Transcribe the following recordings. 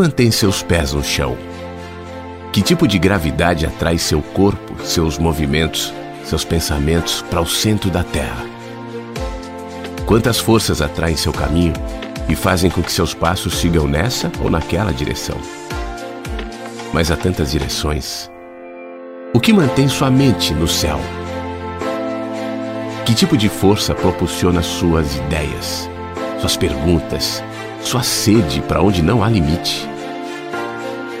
mantém seus pés no chão? Que tipo de gravidade atrai seu corpo, seus movimentos, seus pensamentos para o centro da Terra? Quantas forças atraem seu caminho e fazem com que seus passos sigam nessa ou naquela direção? Mas há tantas direções. O que mantém sua mente no céu? Que tipo de força propulsiona suas ideias, suas perguntas, sua sede para onde não há limite?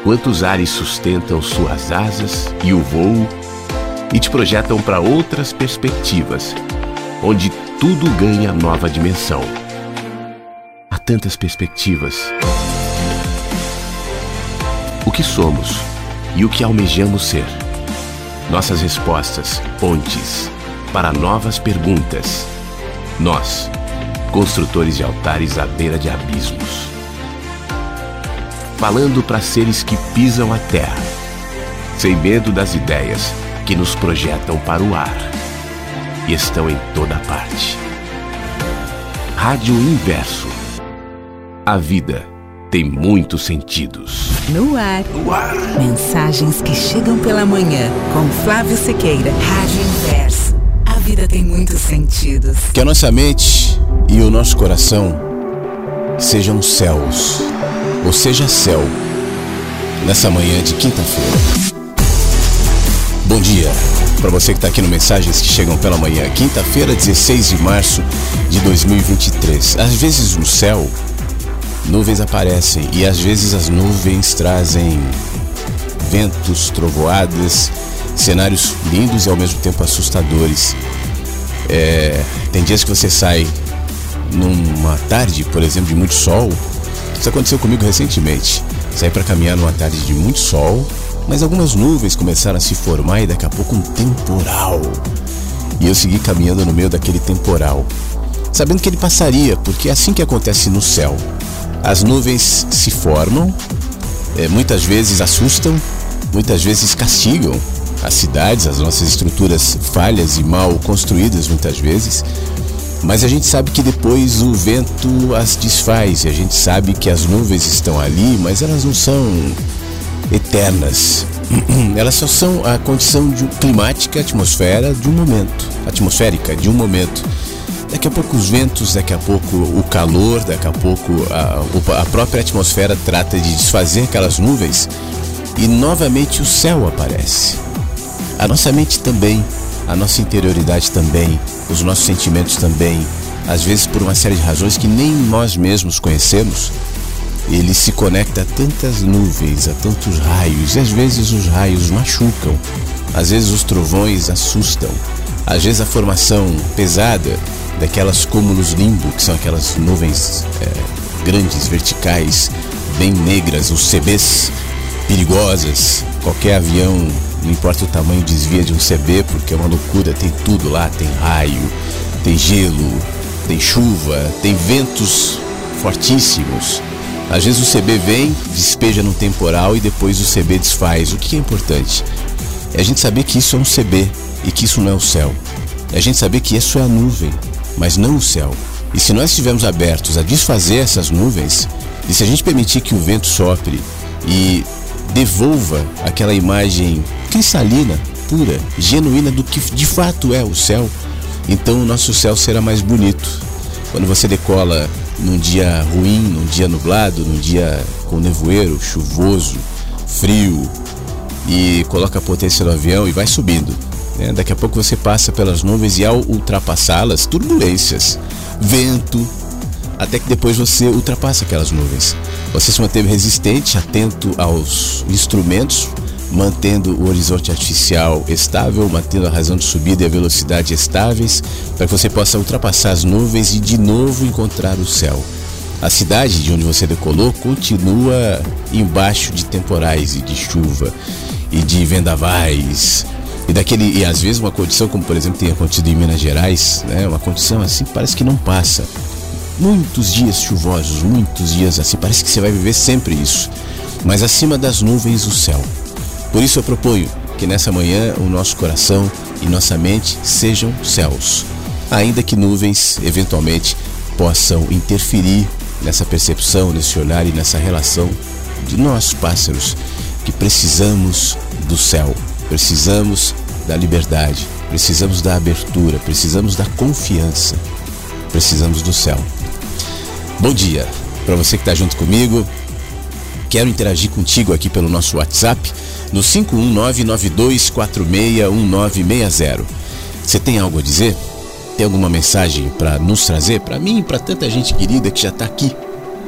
Quantos ares sustentam suas asas e o voo e te projetam para outras perspectivas, onde tudo ganha nova dimensão? Há tantas perspectivas. O que somos e o que almejamos ser? Nossas respostas, pontes para novas perguntas. Nós, construtores de altares à beira de abismos. Falando para seres que pisam a terra, sem medo das ideias que nos projetam para o ar e estão em toda parte. Rádio Inverso. A vida tem muitos sentidos. No ar. No ar. Mensagens que chegam pela manhã com Flávio Sequeira. Rádio Inverso. A vida tem muitos sentidos. Que a nossa mente e o nosso coração sejam céus, ou seja, céu, nessa manhã de quinta-feira. Bom dia para você que está aqui no Mensagens que chegam pela manhã, quinta-feira, 16 de março de 2023. Às vezes no céu, nuvens aparecem e às vezes as nuvens trazem ventos, trovoadas, cenários lindos e ao mesmo tempo assustadores. É, tem dias que você sai numa tarde, por exemplo, de muito sol. Isso aconteceu comigo recentemente. Saí para caminhar numa tarde de muito sol, mas algumas nuvens começaram a se formar e daqui a pouco um temporal. E eu segui caminhando no meio daquele temporal, sabendo que ele passaria, porque é assim que acontece no céu. As nuvens se formam, é, muitas vezes assustam, muitas vezes castigam as cidades, as nossas estruturas falhas e mal construídas muitas vezes. Mas a gente sabe que depois o vento as desfaz e a gente sabe que as nuvens estão ali, mas elas não são eternas. Elas só são a condição de, climática, atmosfera de um momento, atmosférica de um momento. Daqui a pouco os ventos, daqui a pouco o calor, daqui a pouco a, a própria atmosfera trata de desfazer aquelas nuvens e novamente o céu aparece. A nossa mente também, a nossa interioridade também, os nossos sentimentos também, às vezes por uma série de razões que nem nós mesmos conhecemos, ele se conecta a tantas nuvens, a tantos raios, e às vezes os raios machucam, às vezes os trovões assustam, às vezes a formação pesada daquelas cúmulos limbo, que são aquelas nuvens é, grandes, verticais, bem negras, os CBs perigosas. Qualquer avião, não importa o tamanho, desvia de um CB, porque é uma loucura, tem tudo lá, tem raio, tem gelo, tem chuva, tem ventos fortíssimos. Às vezes o CB vem, despeja no temporal e depois o CB desfaz. O que é importante? É a gente saber que isso é um CB e que isso não é o céu. É a gente saber que isso é a nuvem, mas não o céu. E se nós estivermos abertos a desfazer essas nuvens, e se a gente permitir que o vento sopre e devolva aquela imagem cristalina, pura, genuína do que de fato é o céu, então o nosso céu será mais bonito. Quando você decola num dia ruim, num dia nublado, num dia com nevoeiro, chuvoso, frio, e coloca a potência do avião e vai subindo. Né? Daqui a pouco você passa pelas nuvens e ao ultrapassá-las, turbulências, vento, até que depois você ultrapassa aquelas nuvens. Você se manteve resistente, atento aos instrumentos, mantendo o horizonte artificial estável, mantendo a razão de subida e a velocidade estáveis, para que você possa ultrapassar as nuvens e de novo encontrar o céu. A cidade de onde você decolou continua embaixo de temporais e de chuva e de vendavais e daquele e às vezes uma condição como por exemplo tem acontecido em Minas Gerais, né? Uma condição assim parece que não passa. Muitos dias chuvosos, muitos dias assim, parece que você vai viver sempre isso. Mas acima das nuvens o céu. Por isso eu proponho que nessa manhã o nosso coração e nossa mente sejam céus, ainda que nuvens eventualmente possam interferir nessa percepção, nesse olhar e nessa relação de nós pássaros que precisamos do céu, precisamos da liberdade, precisamos da abertura, precisamos da confiança, precisamos do céu. Bom dia para você que está junto comigo. Quero interagir contigo aqui pelo nosso WhatsApp no 51992461960. Você tem algo a dizer? Tem alguma mensagem para nos trazer? Para mim para tanta gente querida que já está aqui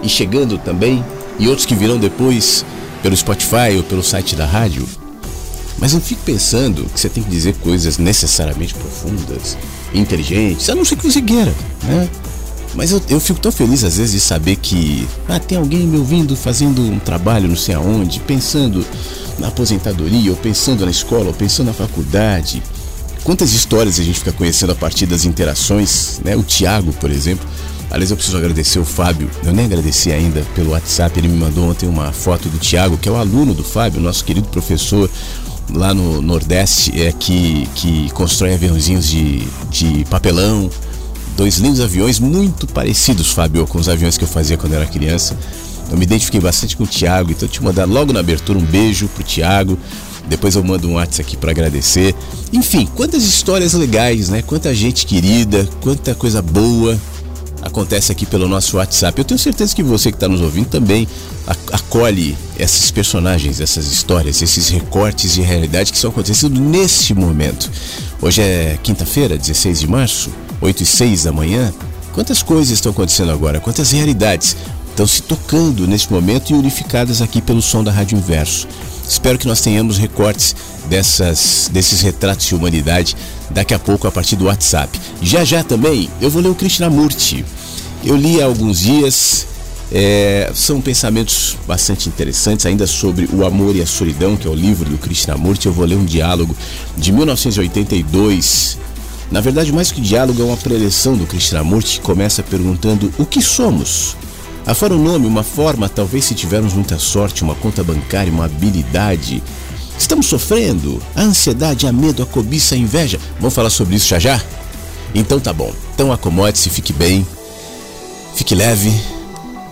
e chegando também, e outros que virão depois pelo Spotify ou pelo site da rádio? Mas eu fico pensando que você tem que dizer coisas necessariamente profundas, inteligentes, a não ser que você queira, né? Mas eu, eu fico tão feliz às vezes de saber que ah, tem alguém me ouvindo fazendo um trabalho não sei aonde, pensando na aposentadoria, ou pensando na escola, ou pensando na faculdade. Quantas histórias a gente fica conhecendo a partir das interações, né? O Tiago, por exemplo. Aliás, eu preciso agradecer o Fábio. Eu nem agradeci ainda pelo WhatsApp. Ele me mandou ontem uma foto do Tiago, que é o aluno do Fábio, nosso querido professor lá no Nordeste, é que, que constrói aviãozinhos de, de papelão. Dois lindos aviões, muito parecidos, Fábio, com os aviões que eu fazia quando era criança. Eu me identifiquei bastante com o Thiago, então eu te mandar logo na abertura um beijo pro Thiago. Depois eu mando um WhatsApp aqui para agradecer. Enfim, quantas histórias legais, né? Quanta gente querida, quanta coisa boa acontece aqui pelo nosso WhatsApp. Eu tenho certeza que você que está nos ouvindo também acolhe esses personagens, essas histórias, esses recortes de realidade que estão acontecendo nesse momento. Hoje é quinta-feira, 16 de março, 8 e 6 da manhã. Quantas coisas estão acontecendo agora? Quantas realidades estão se tocando nesse momento e unificadas aqui pelo som da Rádio Inverso? Espero que nós tenhamos recortes dessas, desses retratos de humanidade daqui a pouco a partir do WhatsApp. Já já também eu vou ler o Krishnamurti. Eu li há alguns dias, é, são pensamentos bastante interessantes ainda sobre o amor e a solidão, que é o livro do Krishnamurti. Eu vou ler um diálogo de 1982. Na verdade, mais que diálogo, é uma preleção do Krishnamurti que começa perguntando o que somos. Afora o nome, uma forma, talvez se tivermos muita sorte, uma conta bancária, uma habilidade. Estamos sofrendo? A ansiedade, a medo, a cobiça, a inveja. Vamos falar sobre isso já já? Então tá bom. Então acomode-se, fique bem, fique leve,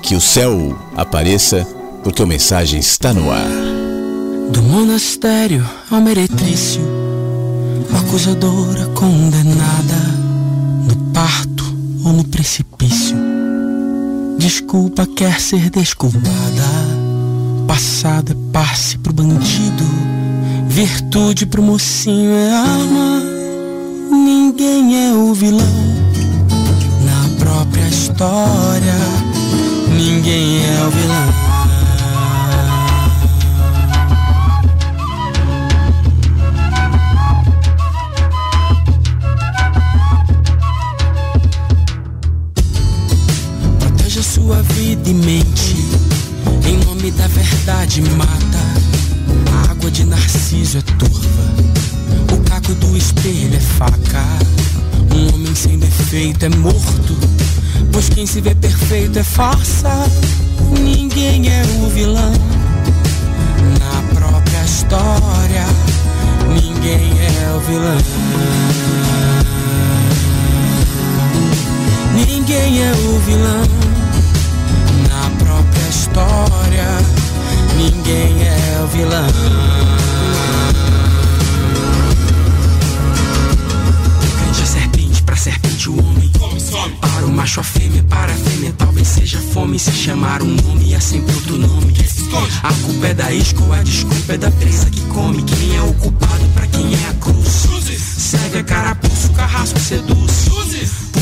que o céu apareça, porque a mensagem está no ar. Do monastério ao meretrício, acusadora condenada, no parto ou no precipício Desculpa quer ser desculpada. Passado é passe pro bandido. Virtude pro mocinho é alma. Ninguém é o vilão. Na própria história, ninguém é o vilão. Vida e mente. Em nome da verdade mata. A água de narciso é turva. O caco do espelho é faca. Um homem sem defeito é morto. Pois quem se vê perfeito é farsa. Ninguém é o vilão. Na própria história, ninguém é o vilão. Ninguém é o vilão história, ninguém é o vilão. Serpente, o homem. Para o macho a fêmea, para a fêmea talvez seja fome. Se chamar um nome é sempre outro nome. A culpa é da isca, a desculpa é da presa que come. Quem é o culpado pra quem é a cruz? Segue a carapuço, carrasco seduz.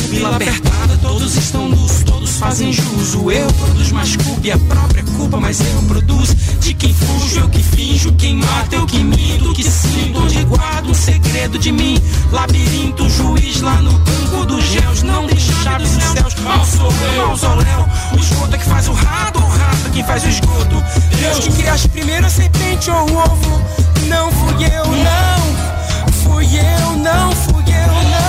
Pupila apertada, todos estão nus, todos fazem jus. O eu produz mais culpa e a própria culpa, mas eu produzo. De quem fujo, eu que finjo, quem mata, eu que minto, que sinto, onde guardo um segredo de mim. Labirinto, juiz lá no banco dos réus, não deixa chaves nos céus. Mausoléu, mausoléu, o esgoto é que faz o rato, o rato é quem faz o esgoto. Deus que criaste primeiro a serpente ou o ovo, não fui eu, não fui eu, não fui eu, não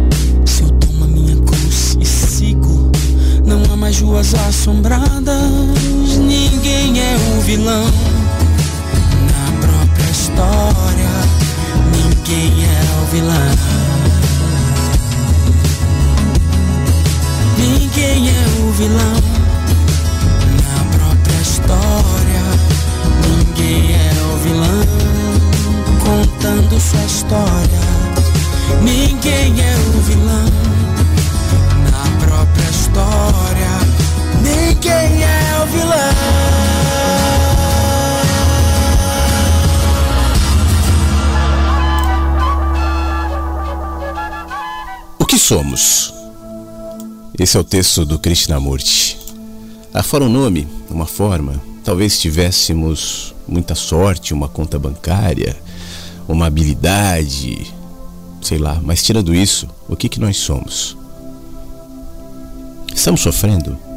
nas ruas assombradas ninguém é o vilão. Na própria história ninguém é o vilão. Ninguém é o vilão. Na própria história ninguém é o vilão. Contando sua história ninguém é o vilão. Na própria história Ninguém é o vilão. O que somos? Esse é o texto do Krishnamurti. Afora um nome, uma forma, talvez tivéssemos muita sorte, uma conta bancária, uma habilidade, sei lá, mas tirando isso, o que, que nós somos? Estamos sofrendo?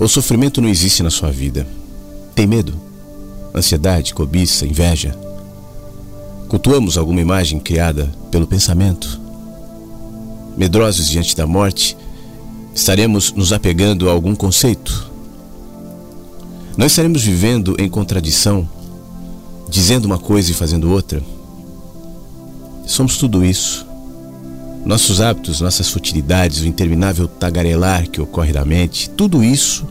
O sofrimento não existe na sua vida? Tem medo? Ansiedade, cobiça, inveja? Cultuamos alguma imagem criada pelo pensamento? Medrosos diante da morte, estaremos nos apegando a algum conceito? Nós estaremos vivendo em contradição, dizendo uma coisa e fazendo outra? Somos tudo isso. Nossos hábitos, nossas futilidades, o interminável tagarelar que ocorre na mente, tudo isso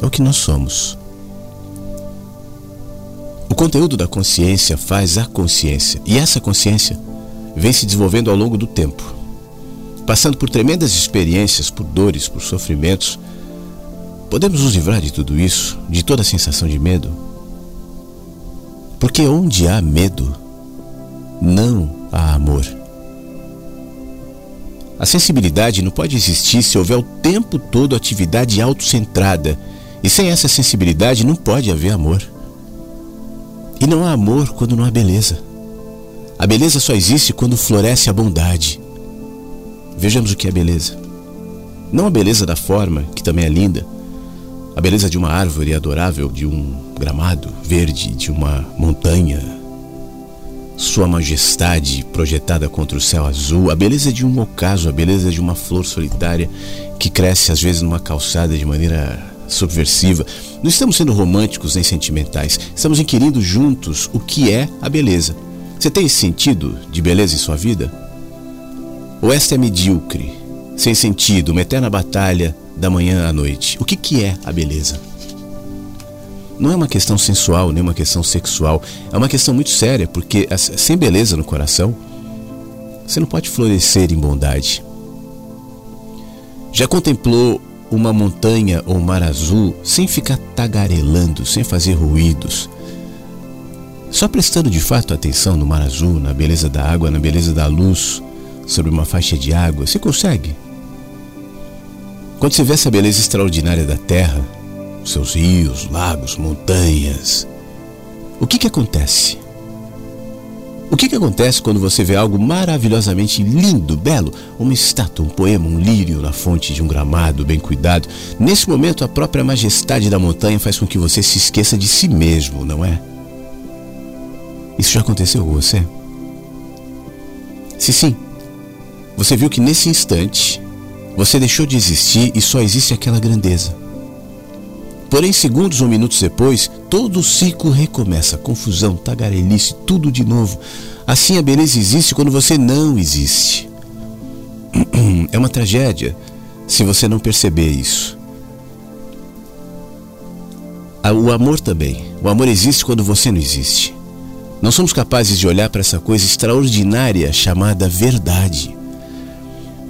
é o que nós somos. O conteúdo da consciência faz a consciência, e essa consciência vem se desenvolvendo ao longo do tempo, passando por tremendas experiências, por dores, por sofrimentos. Podemos nos livrar de tudo isso, de toda a sensação de medo? Porque onde há medo, não há amor. A sensibilidade não pode existir se houver o tempo todo atividade autocentrada. E sem essa sensibilidade não pode haver amor. E não há amor quando não há beleza. A beleza só existe quando floresce a bondade. Vejamos o que é beleza. Não a beleza da forma, que também é linda, a beleza de uma árvore adorável, de um gramado verde, de uma montanha sua majestade projetada contra o céu azul, a beleza de um ocaso, a beleza de uma flor solitária que cresce às vezes numa calçada de maneira subversiva. Não estamos sendo românticos nem sentimentais, estamos inquirindo juntos o que é a beleza. Você tem esse sentido de beleza em sua vida? Ou esta é medíocre, sem sentido, uma eterna batalha da manhã à noite? O que, que é a beleza? Não é uma questão sensual, nem uma questão sexual. É uma questão muito séria, porque sem beleza no coração, você não pode florescer em bondade. Já contemplou uma montanha ou um mar azul sem ficar tagarelando, sem fazer ruídos? Só prestando de fato atenção no mar azul, na beleza da água, na beleza da luz sobre uma faixa de água, você consegue? Quando você vê essa beleza extraordinária da terra, seus rios, lagos, montanhas. O que que acontece? O que que acontece quando você vê algo maravilhosamente lindo, belo, uma estátua, um poema, um lírio na fonte de um gramado bem cuidado? Nesse momento, a própria majestade da montanha faz com que você se esqueça de si mesmo, não é? Isso já aconteceu com você? Se sim, você viu que nesse instante você deixou de existir e só existe aquela grandeza. Porém, segundos ou minutos depois, todo o ciclo recomeça. Confusão, tagarelice, tudo de novo. Assim a beleza existe quando você não existe. É uma tragédia se você não perceber isso. Ah, o amor também. O amor existe quando você não existe. Não somos capazes de olhar para essa coisa extraordinária chamada verdade.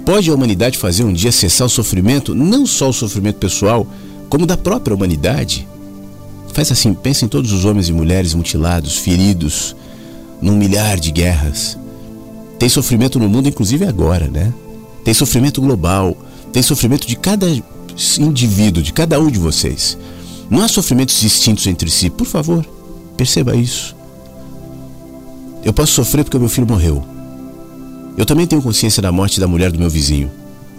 Pode a humanidade fazer um dia cessar o sofrimento, não só o sofrimento pessoal, como da própria humanidade. Faz assim, pensa em todos os homens e mulheres mutilados, feridos, num milhar de guerras. Tem sofrimento no mundo, inclusive agora, né? Tem sofrimento global, tem sofrimento de cada indivíduo, de cada um de vocês. Não há sofrimentos distintos entre si, por favor, perceba isso. Eu posso sofrer porque meu filho morreu. Eu também tenho consciência da morte da mulher do meu vizinho.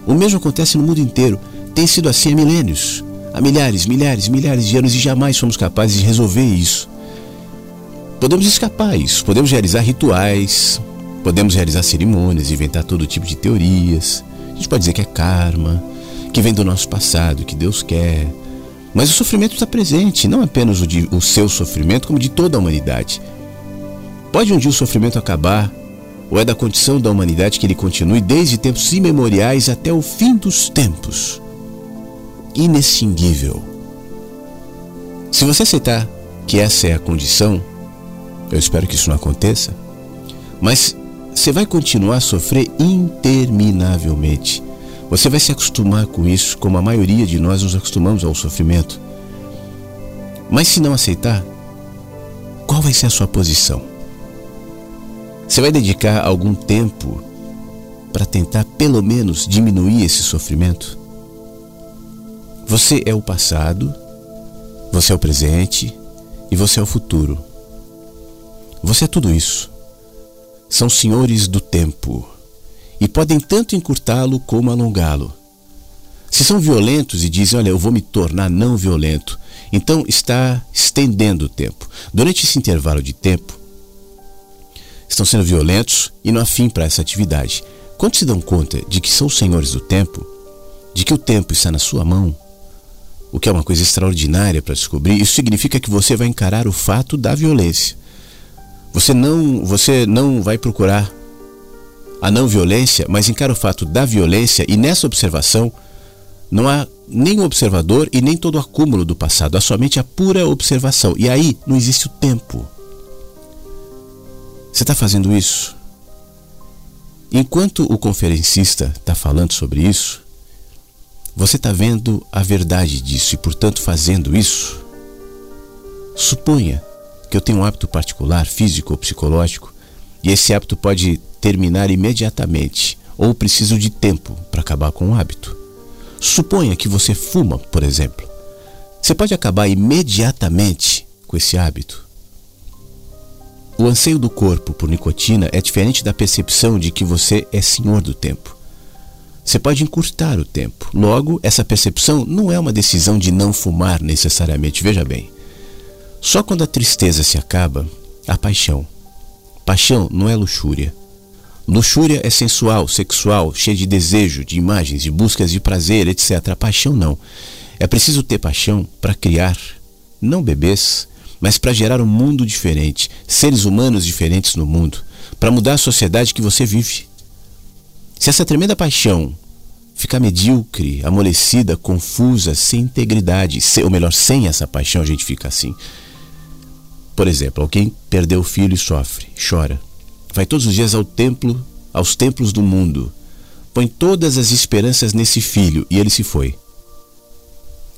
O mesmo acontece no mundo inteiro. Tem sido assim há milênios há milhares, milhares, milhares de anos e jamais somos capazes de resolver isso. Podemos escapar isso, podemos realizar rituais, podemos realizar cerimônias, inventar todo tipo de teorias. A gente pode dizer que é karma, que vem do nosso passado, que Deus quer. Mas o sofrimento está presente, não apenas o, de, o seu sofrimento, como de toda a humanidade. Pode um dia o sofrimento acabar, ou é da condição da humanidade que ele continue desde tempos imemoriais até o fim dos tempos inextinguível. Se você aceitar que essa é a condição, eu espero que isso não aconteça, mas você vai continuar a sofrer interminavelmente. Você vai se acostumar com isso, como a maioria de nós nos acostumamos ao sofrimento. Mas se não aceitar, qual vai ser a sua posição? Você vai dedicar algum tempo para tentar pelo menos diminuir esse sofrimento? Você é o passado, você é o presente e você é o futuro. Você é tudo isso. São senhores do tempo e podem tanto encurtá-lo como alongá-lo. Se são violentos e dizem, olha, eu vou me tornar não violento, então está estendendo o tempo. Durante esse intervalo de tempo, estão sendo violentos e não afim para essa atividade. Quando se dão conta de que são os senhores do tempo, de que o tempo está na sua mão, o que é uma coisa extraordinária para descobrir, isso significa que você vai encarar o fato da violência. Você não, você não vai procurar a não violência, mas encara o fato da violência e nessa observação não há nem o observador e nem todo o acúmulo do passado, há somente a pura observação. E aí não existe o tempo. Você está fazendo isso? Enquanto o conferencista está falando sobre isso, você está vendo a verdade disso e, portanto, fazendo isso. Suponha que eu tenho um hábito particular, físico ou psicológico, e esse hábito pode terminar imediatamente, ou preciso de tempo para acabar com o hábito. Suponha que você fuma, por exemplo. Você pode acabar imediatamente com esse hábito. O anseio do corpo por nicotina é diferente da percepção de que você é senhor do tempo. Você pode encurtar o tempo. Logo, essa percepção não é uma decisão de não fumar necessariamente. Veja bem. Só quando a tristeza se acaba, há paixão. Paixão não é luxúria. Luxúria é sensual, sexual, cheia de desejo, de imagens, de buscas de prazer, etc. A paixão não. É preciso ter paixão para criar, não bebês, mas para gerar um mundo diferente, seres humanos diferentes no mundo, para mudar a sociedade que você vive. Se essa tremenda paixão ficar medíocre, amolecida, confusa, sem integridade, ou melhor, sem essa paixão a gente fica assim. Por exemplo, alguém perdeu o filho e sofre, chora. Vai todos os dias ao templo, aos templos do mundo. Põe todas as esperanças nesse filho e ele se foi.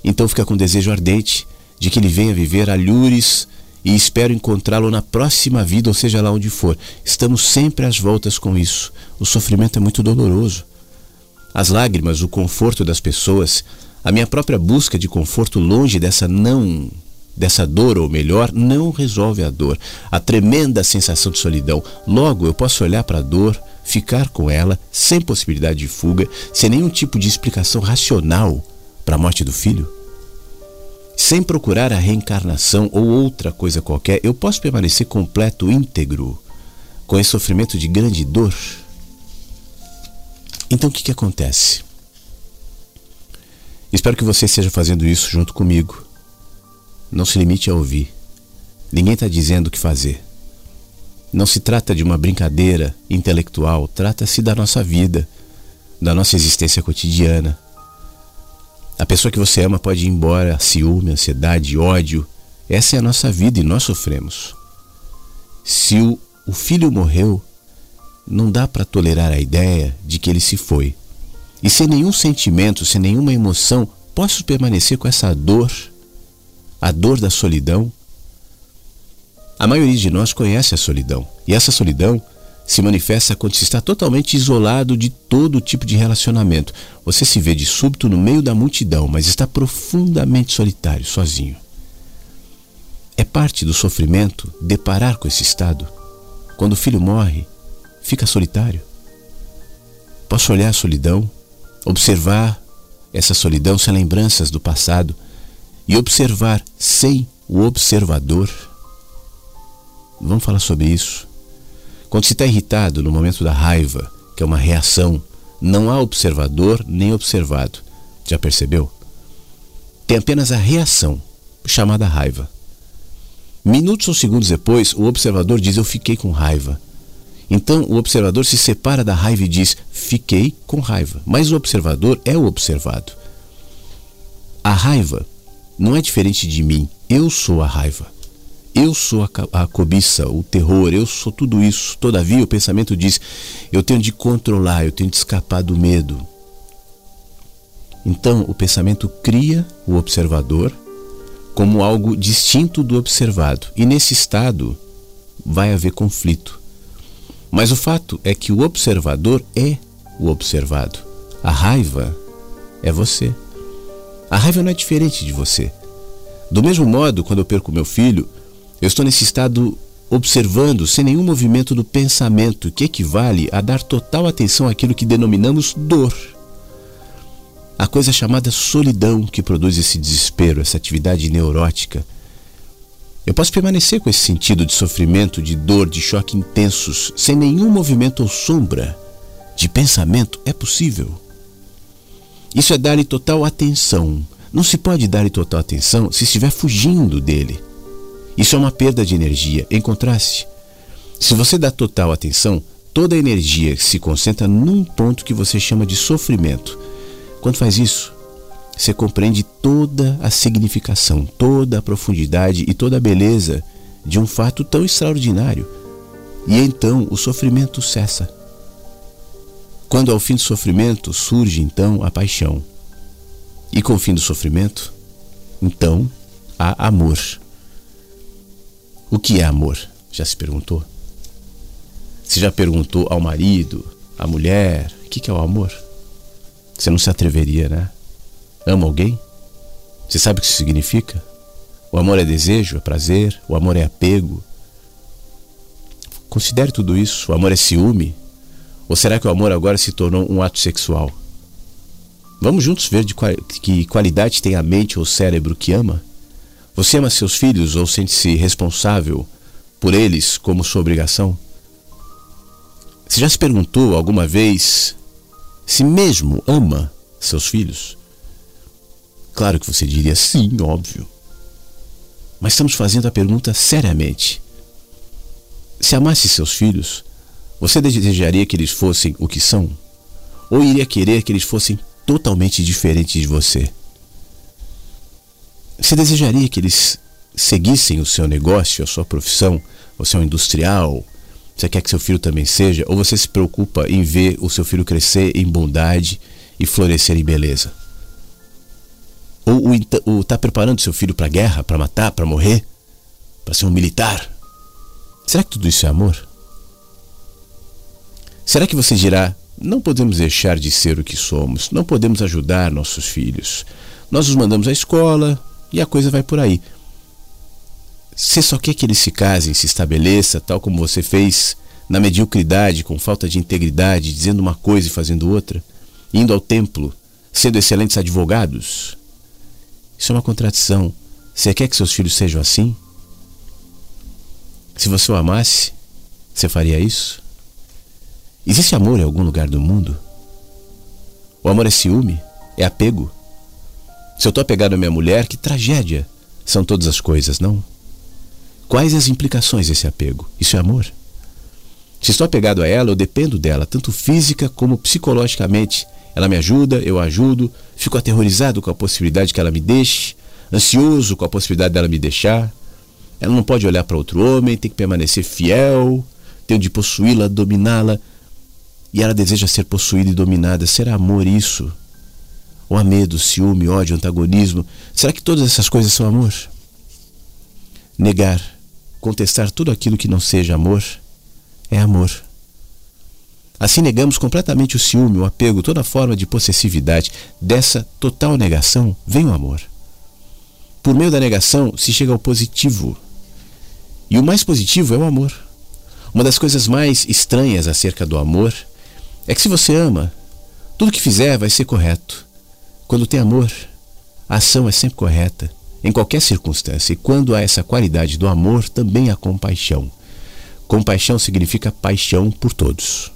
Então fica com desejo ardente de que ele venha viver alhures e espero encontrá-lo na próxima vida, ou seja lá onde for. Estamos sempre às voltas com isso. O sofrimento é muito doloroso. As lágrimas, o conforto das pessoas, a minha própria busca de conforto longe dessa não dessa dor, ou melhor, não resolve a dor, a tremenda sensação de solidão. Logo, eu posso olhar para a dor, ficar com ela, sem possibilidade de fuga, sem nenhum tipo de explicação racional para a morte do filho? Sem procurar a reencarnação ou outra coisa qualquer, eu posso permanecer completo, íntegro, com esse sofrimento de grande dor? Então o que, que acontece? Espero que você esteja fazendo isso junto comigo. Não se limite a ouvir. Ninguém está dizendo o que fazer. Não se trata de uma brincadeira intelectual, trata-se da nossa vida, da nossa existência cotidiana a pessoa que você ama pode ir embora, ciúme, ansiedade, ódio. Essa é a nossa vida e nós sofremos. Se o, o filho morreu, não dá para tolerar a ideia de que ele se foi. E sem nenhum sentimento, sem nenhuma emoção, posso permanecer com essa dor, a dor da solidão? A maioria de nós conhece a solidão. E essa solidão se manifesta quando se está totalmente isolado de todo tipo de relacionamento. Você se vê de súbito no meio da multidão, mas está profundamente solitário, sozinho. É parte do sofrimento deparar com esse estado. Quando o filho morre, fica solitário. Posso olhar a solidão, observar essa solidão sem lembranças do passado e observar sem o observador. Vamos falar sobre isso. Quando se está irritado no momento da raiva, que é uma reação, não há observador nem observado. Já percebeu? Tem apenas a reação, chamada raiva. Minutos ou segundos depois, o observador diz: Eu fiquei com raiva. Então o observador se separa da raiva e diz: Fiquei com raiva. Mas o observador é o observado. A raiva não é diferente de mim. Eu sou a raiva. Eu sou a, a cobiça, o terror, eu sou tudo isso. Todavia, o pensamento diz: eu tenho de controlar, eu tenho de escapar do medo. Então, o pensamento cria o observador como algo distinto do observado, e nesse estado vai haver conflito. Mas o fato é que o observador é o observado. A raiva é você. A raiva não é diferente de você. Do mesmo modo, quando eu perco meu filho, eu estou nesse estado observando sem nenhum movimento do pensamento, que equivale a dar total atenção àquilo que denominamos dor. A coisa chamada solidão que produz esse desespero, essa atividade neurótica. Eu posso permanecer com esse sentido de sofrimento, de dor, de choque intensos, sem nenhum movimento ou sombra de pensamento? É possível. Isso é dar-lhe total atenção. Não se pode dar-lhe total atenção se estiver fugindo dele. Isso é uma perda de energia. Em contraste, se você dá total atenção, toda a energia se concentra num ponto que você chama de sofrimento. Quando faz isso, você compreende toda a significação, toda a profundidade e toda a beleza de um fato tão extraordinário. E então o sofrimento cessa. Quando ao fim do sofrimento surge então a paixão. E com o fim do sofrimento, então há amor. O que é amor? Já se perguntou? Se já perguntou ao marido, à mulher, o que é o amor? Você não se atreveria, né? Ama alguém? Você sabe o que isso significa? O amor é desejo, é prazer, o amor é apego. Considere tudo isso. O amor é ciúme? Ou será que o amor agora se tornou um ato sexual? Vamos juntos ver de qual, que qualidade tem a mente ou o cérebro que ama? Você ama seus filhos ou sente-se responsável por eles como sua obrigação? Você já se perguntou alguma vez se mesmo ama seus filhos? Claro que você diria sim, óbvio. Mas estamos fazendo a pergunta seriamente. Se amasse seus filhos, você desejaria que eles fossem o que são? Ou iria querer que eles fossem totalmente diferentes de você? Você desejaria que eles seguissem o seu negócio, a sua profissão, você é um industrial, você quer que seu filho também seja, ou você se preocupa em ver o seu filho crescer em bondade e florescer em beleza? Ou está preparando seu filho para guerra, para matar, para morrer, para ser um militar? Será que tudo isso é amor? Será que você dirá: não podemos deixar de ser o que somos, não podemos ajudar nossos filhos? Nós os mandamos à escola, e a coisa vai por aí. Você só quer que eles se casem, se estabeleça, tal como você fez, na mediocridade, com falta de integridade, dizendo uma coisa e fazendo outra, indo ao templo, sendo excelentes advogados? Isso é uma contradição. Você quer que seus filhos sejam assim? Se você o amasse, você faria isso? Existe amor em algum lugar do mundo? O amor é ciúme? É apego? Se eu estou apegado à minha mulher, que tragédia são todas as coisas, não? Quais as implicações desse apego? Isso é amor? Se estou apegado a ela, eu dependo dela, tanto física como psicologicamente. Ela me ajuda, eu a ajudo, fico aterrorizado com a possibilidade que ela me deixe, ansioso com a possibilidade dela me deixar. Ela não pode olhar para outro homem, tem que permanecer fiel, tenho de possuí-la, dominá-la. E ela deseja ser possuída e dominada. Será amor isso? Ou há medo, ciúme, ódio, antagonismo? Será que todas essas coisas são amor? Negar, contestar tudo aquilo que não seja amor, é amor. Assim negamos completamente o ciúme, o apego, toda forma de possessividade. Dessa total negação vem o amor. Por meio da negação se chega ao positivo. E o mais positivo é o amor. Uma das coisas mais estranhas acerca do amor é que se você ama, tudo que fizer vai ser correto. Quando tem amor, a ação é sempre correta, em qualquer circunstância. E quando há essa qualidade do amor, também há compaixão. Compaixão significa paixão por todos.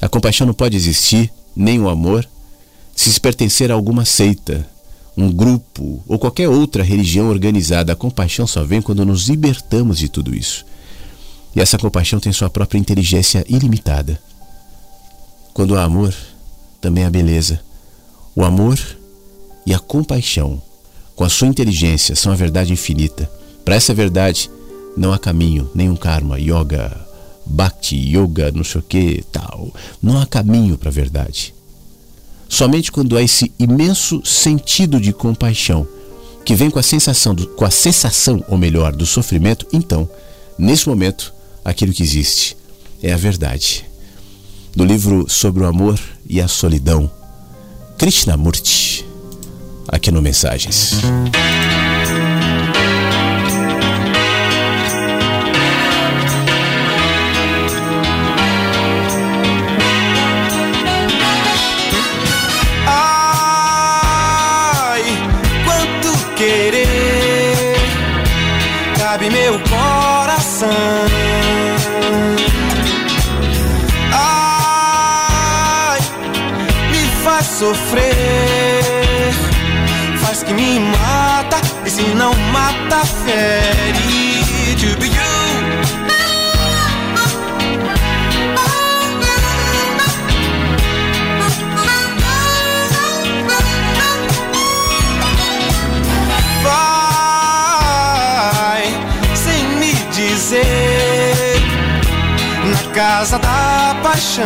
A compaixão não pode existir, nem o amor, se se pertencer a alguma seita, um grupo ou qualquer outra religião organizada. A compaixão só vem quando nos libertamos de tudo isso. E essa compaixão tem sua própria inteligência ilimitada. Quando há amor, também há beleza. O amor e a compaixão, com a sua inteligência, são a verdade infinita. Para essa verdade, Não há caminho, nenhum karma, yoga, bhakti, yoga, não sei o que, tal. Não há caminho para a verdade. Somente quando há esse imenso sentido de compaixão que vem com a sensação, do, com a sensação, ou melhor, do sofrimento, então, nesse momento, aquilo que existe é a verdade. No livro sobre o amor e a solidão, Krishnamurti, aqui no Mensagens. Sofrer. Faz que me mata e se não mata fere. To be you. Vai sem me dizer. Na casa da paixão.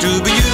To be you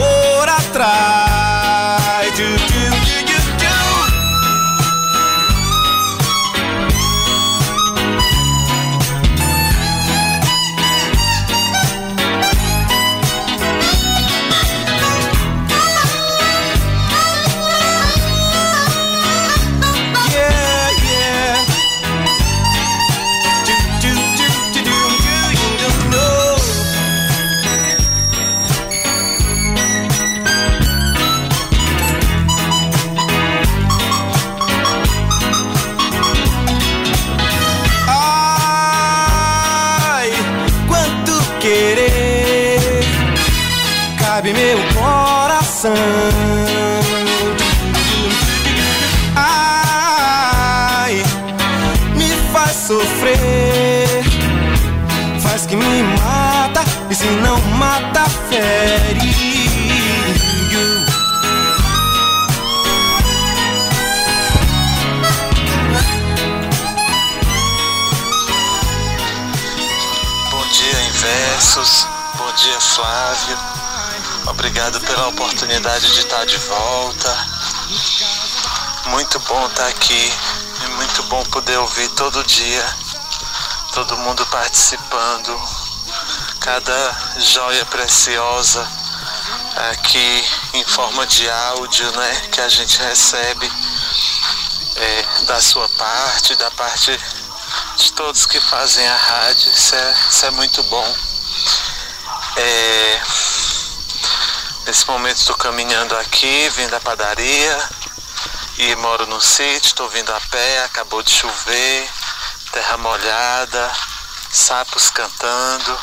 Flávio. Obrigado pela oportunidade de estar de volta. Muito bom estar aqui. É muito bom poder ouvir todo dia. Todo mundo participando. Cada joia preciosa aqui em forma de áudio, né? Que a gente recebe é, da sua parte, da parte de todos que fazem a rádio. Isso é, isso é muito bom. É, Nesse momento estou caminhando aqui, vindo da padaria e moro no sítio, estou vindo a pé, acabou de chover, terra molhada, sapos cantando,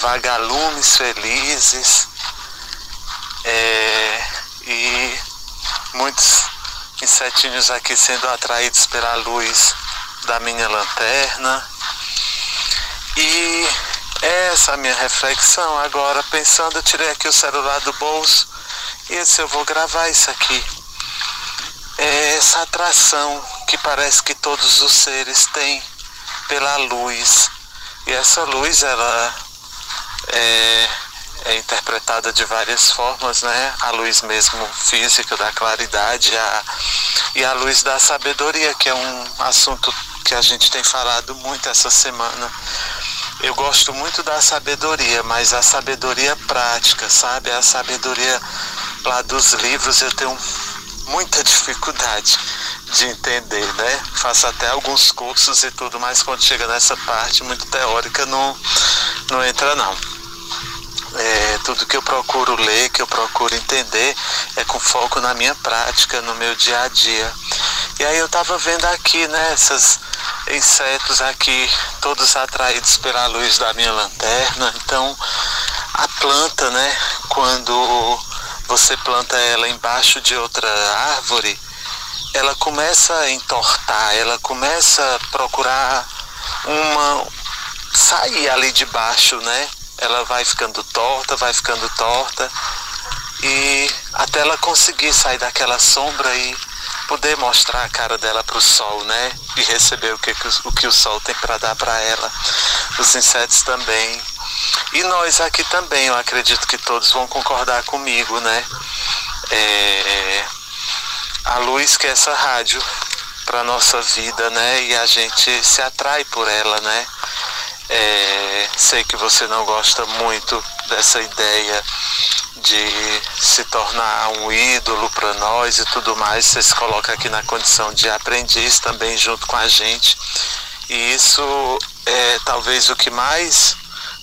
vagalumes felizes é, e muitos insetinhos aqui sendo atraídos pela luz da minha lanterna. E essa é a minha reflexão. Agora, pensando, eu tirei aqui o celular do bolso e disse, eu vou gravar isso aqui. É essa atração que parece que todos os seres têm pela luz. E essa luz, ela é, é interpretada de várias formas, né? A luz mesmo física da claridade a, e a luz da sabedoria, que é um assunto que a gente tem falado muito essa semana eu gosto muito da sabedoria, mas a sabedoria prática, sabe? A sabedoria lá dos livros eu tenho muita dificuldade de entender, né? Faço até alguns cursos e tudo, mas quando chega nessa parte muito teórica não, não entra não. É, tudo que eu procuro ler, que eu procuro entender, é com foco na minha prática, no meu dia a dia. E aí eu estava vendo aqui, né, esses insetos aqui, todos atraídos pela luz da minha lanterna. Então, a planta, né, quando você planta ela embaixo de outra árvore, ela começa a entortar, ela começa a procurar uma sair ali de baixo, né? Ela vai ficando torta, vai ficando torta e até ela conseguir sair daquela sombra e poder mostrar a cara dela para o sol, né? E receber o que, o que o sol tem para dar para ela. Os insetos também. E nós aqui também, eu acredito que todos vão concordar comigo, né? É, a luz que é essa rádio para nossa vida, né? E a gente se atrai por ela, né? É, sei que você não gosta muito dessa ideia de se tornar um ídolo para nós e tudo mais, você se coloca aqui na condição de aprendiz também junto com a gente. E isso é talvez o que mais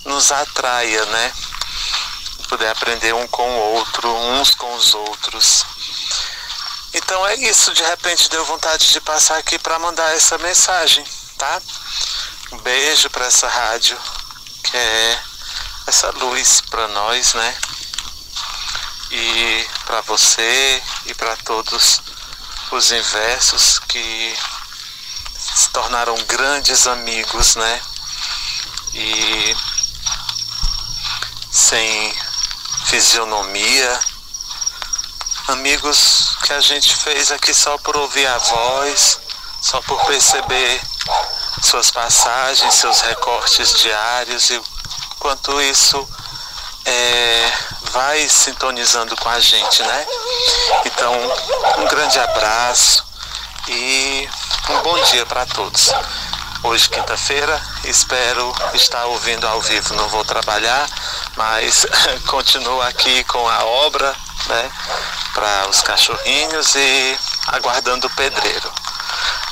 nos atraia, né? Poder aprender um com o outro, uns com os outros. Então é isso, de repente deu vontade de passar aqui para mandar essa mensagem, tá? Um beijo para essa rádio, que é essa luz para nós, né? E para você e para todos os inversos que se tornaram grandes amigos, né? E sem fisionomia, amigos que a gente fez aqui só por ouvir a voz, só por perceber suas passagens, seus recortes diários e quanto isso é, vai sintonizando com a gente, né? Então, um grande abraço e um bom dia para todos. Hoje, quinta-feira, espero estar ouvindo ao vivo. Não vou trabalhar, mas continuo aqui com a obra, né? Para os cachorrinhos e aguardando o pedreiro.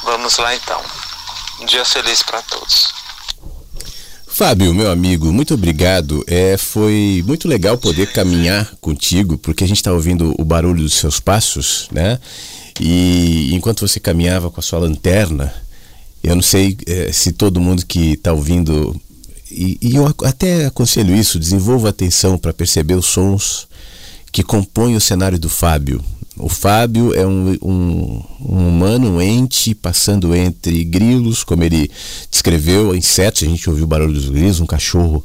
Vamos lá então. Um dia feliz para todos. Fábio, meu amigo, muito obrigado. É, foi muito legal poder caminhar contigo, porque a gente está ouvindo o barulho dos seus passos, né? E enquanto você caminhava com a sua lanterna, eu não sei é, se todo mundo que está ouvindo, e, e, eu até aconselho isso, desenvolva atenção para perceber os sons que compõem o cenário do Fábio. O Fábio é um, um, um, humano, um ente, passando entre grilos, como ele descreveu, insetos, a gente ouviu o barulho dos grilos, um cachorro,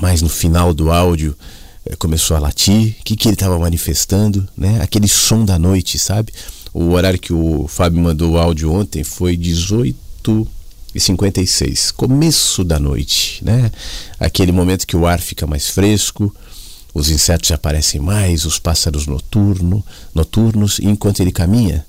mais no final do áudio, eh, começou a latir, o que, que ele estava manifestando, né? aquele som da noite, sabe? O horário que o Fábio mandou o áudio ontem foi 18 e 56, começo da noite, né? Aquele momento que o ar fica mais fresco, os insetos aparecem mais, os pássaros noturno, noturnos, e enquanto ele caminha,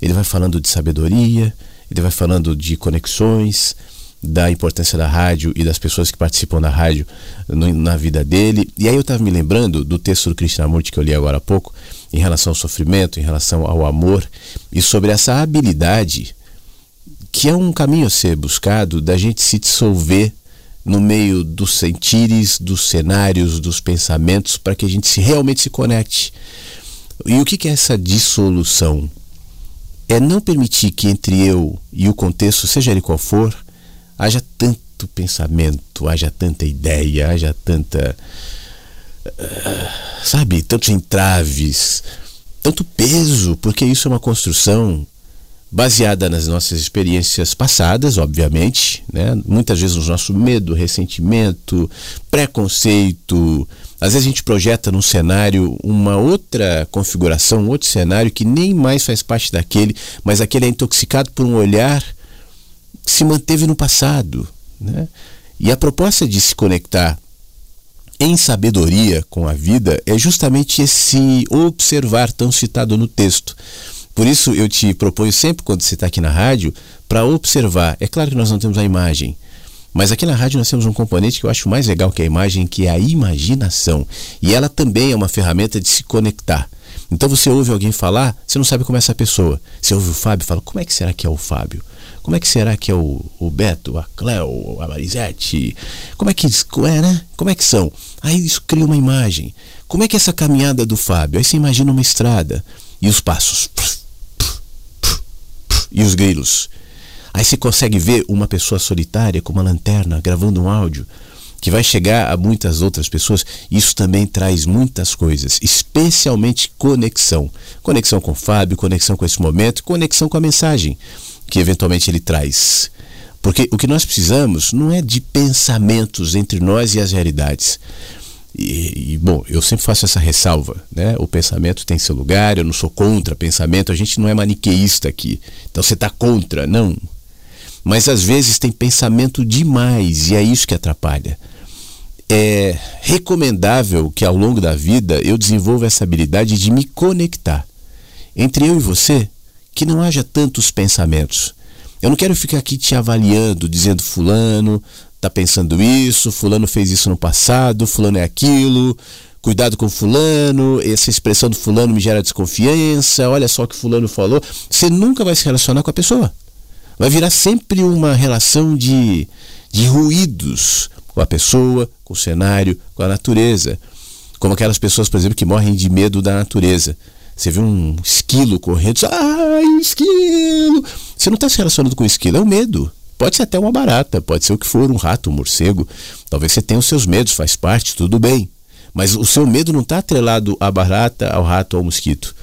ele vai falando de sabedoria, ele vai falando de conexões, da importância da rádio e das pessoas que participam da rádio no, na vida dele. E aí eu estava me lembrando do texto do Krishnamurti que eu li agora há pouco, em relação ao sofrimento, em relação ao amor, e sobre essa habilidade que é um caminho a ser buscado da gente se dissolver no meio dos sentires, dos cenários, dos pensamentos, para que a gente se, realmente se conecte. E o que, que é essa dissolução? É não permitir que entre eu e o contexto, seja ele qual for, haja tanto pensamento, haja tanta ideia, haja tanta. Uh, sabe, tantos entraves, tanto peso, porque isso é uma construção baseada nas nossas experiências passadas, obviamente, né? muitas vezes no nosso medo, ressentimento, preconceito. Às vezes a gente projeta num cenário uma outra configuração, um outro cenário que nem mais faz parte daquele, mas aquele é intoxicado por um olhar que se manteve no passado. Né? E a proposta de se conectar em sabedoria com a vida é justamente esse observar tão citado no texto. Por isso eu te proponho sempre, quando você está aqui na rádio, para observar. É claro que nós não temos a imagem, Mas aqui na rádio nós temos um componente que eu acho mais legal que a imagem, que é a imaginação. E ela também é uma ferramenta de se conectar. Então você ouve alguém falar, você não sabe como é essa pessoa. Você ouve o Fábio e fala, como é que será que é o Fábio? Como é que será que é o, o Beto, a Cleo, a Marisete? Como é que é, né? Como é que são? Aí isso cria uma imagem. Como é que é essa caminhada do Fábio? Aí você imagina uma estrada e os passos. E os grilos. Aí você consegue ver uma pessoa solitária com uma lanterna gravando um áudio que vai chegar a muitas outras pessoas. Isso também traz muitas coisas, especialmente conexão. Conexão com o Fábio, conexão com esse momento, conexão com a mensagem que eventualmente ele traz. Porque o que nós precisamos não é de pensamentos entre nós e as realidades. E, e, bom, eu sempre faço essa ressalva, né? O pensamento tem seu lugar, eu não sou contra pensamento, a gente não é maniqueísta aqui. Então você está contra, não. Mas às vezes tem pensamento demais e é isso que atrapalha. É recomendável que ao longo da vida eu desenvolva essa habilidade de me conectar. Entre eu e você, que não haja tantos pensamentos. Eu não quero ficar aqui te avaliando, dizendo fulano está pensando isso, fulano fez isso no passado, fulano é aquilo, cuidado com fulano, essa expressão do fulano me gera desconfiança, olha só o que fulano falou. Você nunca vai se relacionar com a pessoa. Vai virar sempre uma relação de, de ruídos com a pessoa, com o cenário, com a natureza. Como aquelas pessoas, por exemplo, que morrem de medo da natureza. Você vê um esquilo correndo, ai, esquilo! Você não está se relacionando com o esquilo, é o medo. Pode ser até uma barata, pode ser o que for, um rato, um morcego. Talvez você tenha os seus medos, faz parte, tudo bem. Mas o seu medo não está atrelado à barata, ao rato, ao mosquito.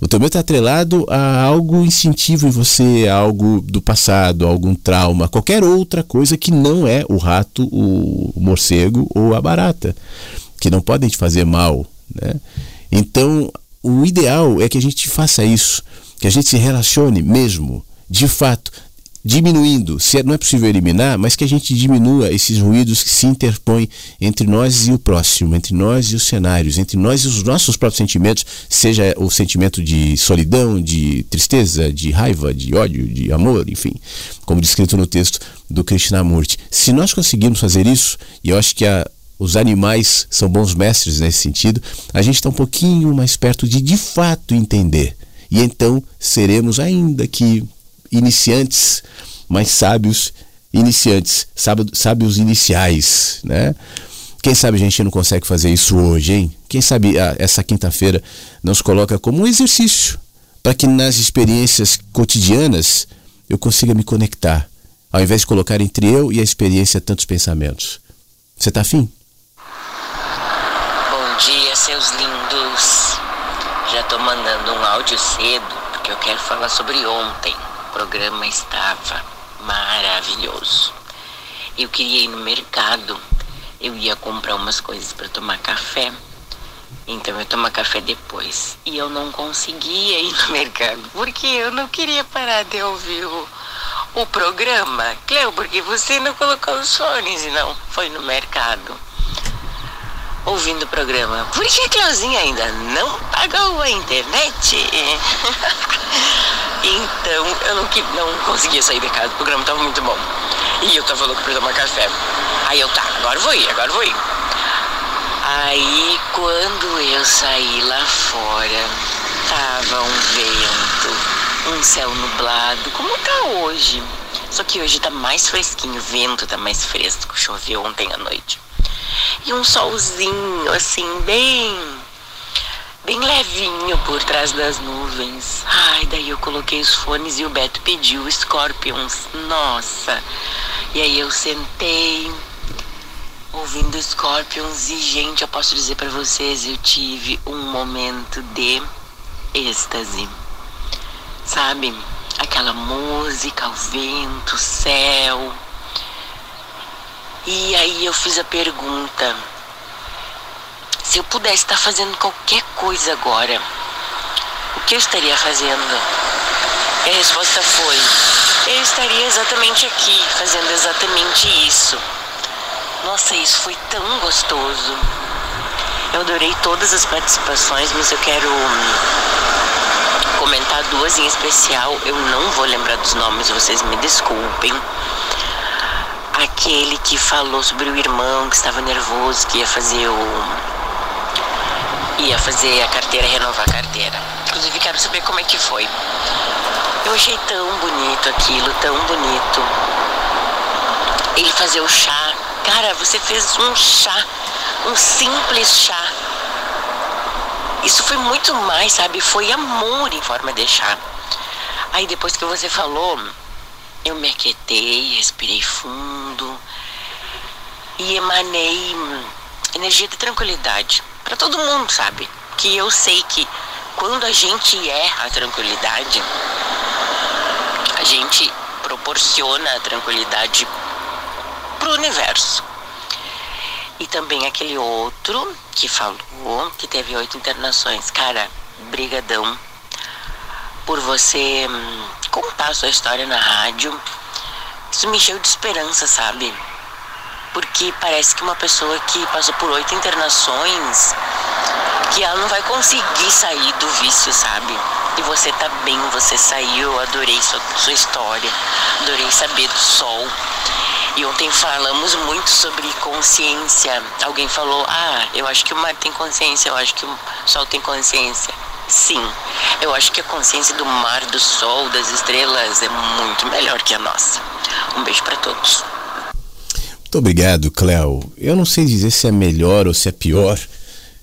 O teu medo está atrelado a algo instintivo em você, a algo do passado, a algum trauma, qualquer outra coisa que não é o rato, o morcego ou a barata, que não podem te fazer mal. Né? Então, o ideal é que a gente faça isso, que a gente se relacione mesmo, de fato, diminuindo, se é, não é possível eliminar, mas que a gente diminua esses ruídos que se interpõem entre nós e o próximo, entre nós e os cenários, entre nós e os nossos próprios sentimentos, seja o sentimento de solidão, de tristeza, de raiva, de ódio, de amor, enfim, como descrito no texto do Krishnamurti. Se nós conseguirmos fazer isso, e eu acho que a, os animais são bons mestres nesse sentido, a gente está um pouquinho mais perto de de fato entender. E então seremos, ainda que iniciantes, mas sábios iniciantes, sábios iniciais, né? Quem sabe a gente não consegue fazer isso hoje, hein? Quem sabe ah, essa quinta-feira nos coloca como um exercício para que nas experiências cotidianas eu consiga me conectar, ao invés de colocar entre eu e a experiência tantos pensamentos. Você tá afim? Bom dia, seus lindos. Já tô mandando um áudio cedo porque eu quero falar sobre ontem. Programa estava maravilhoso. Eu queria ir no mercado, eu ia comprar umas coisas para tomar café. Então eu tomar café depois. E eu não conseguia ir no mercado, porque eu não queria parar de ouvir o, o programa. Cleo, porque você não colocou os fones não foi no mercado ouvindo o programa. Por que a Cleuzinha ainda não pagou a internet? Então eu não, não conseguia sair de casa, o programa tava muito bom. E eu tava louco pra tomar café. Aí eu, tá, agora vou ir, agora vou ir. Aí quando eu saí lá fora, tava um vento, um céu nublado, como tá hoje. Só que hoje tá mais fresquinho, o vento tá mais fresco, choveu ontem à noite. E um solzinho, assim, bem bem levinho por trás das nuvens. Ai, daí eu coloquei os fones e o Beto pediu Scorpions. Nossa! E aí eu sentei ouvindo Scorpions e gente, eu posso dizer para vocês, eu tive um momento de êxtase. Sabe? Aquela música, o vento, o céu. E aí eu fiz a pergunta: se eu pudesse estar fazendo qualquer coisa agora, o que eu estaria fazendo? E a resposta foi: eu estaria exatamente aqui, fazendo exatamente isso. Nossa, isso foi tão gostoso. Eu adorei todas as participações, mas eu quero comentar duas em especial. Eu não vou lembrar dos nomes, vocês me desculpem. Aquele que falou sobre o irmão que estava nervoso, que ia fazer o. ia fazer a carteira, renovar a carteira. Inclusive, quero saber como é que foi. Eu achei tão bonito aquilo, tão bonito. Ele fazer o chá. Cara, você fez um chá, um simples chá. Isso foi muito mais, sabe? Foi amor em forma de chá. Aí depois que você falou, eu me aquietei, respirei fundo e emanei energia de tranquilidade para todo mundo, sabe? Que eu sei que quando a gente é a tranquilidade, a gente proporciona a tranquilidade pro universo. E também aquele outro que falou que teve oito internações. Cara, brigadão por você hum, contar sua história na rádio. Isso me encheu de esperança, sabe? Porque parece que uma pessoa que passou por oito internações, que ela não vai conseguir sair do vício, sabe? E você tá bem, você saiu, eu adorei sua, sua história, adorei saber do sol. E ontem falamos muito sobre consciência. Alguém falou: Ah, eu acho que o mar tem consciência, eu acho que o sol tem consciência. Sim, eu acho que a consciência do mar, do sol, das estrelas é muito melhor que a nossa. Um beijo para todos. Muito obrigado, Cléo. Eu não sei dizer se é melhor ou se é pior.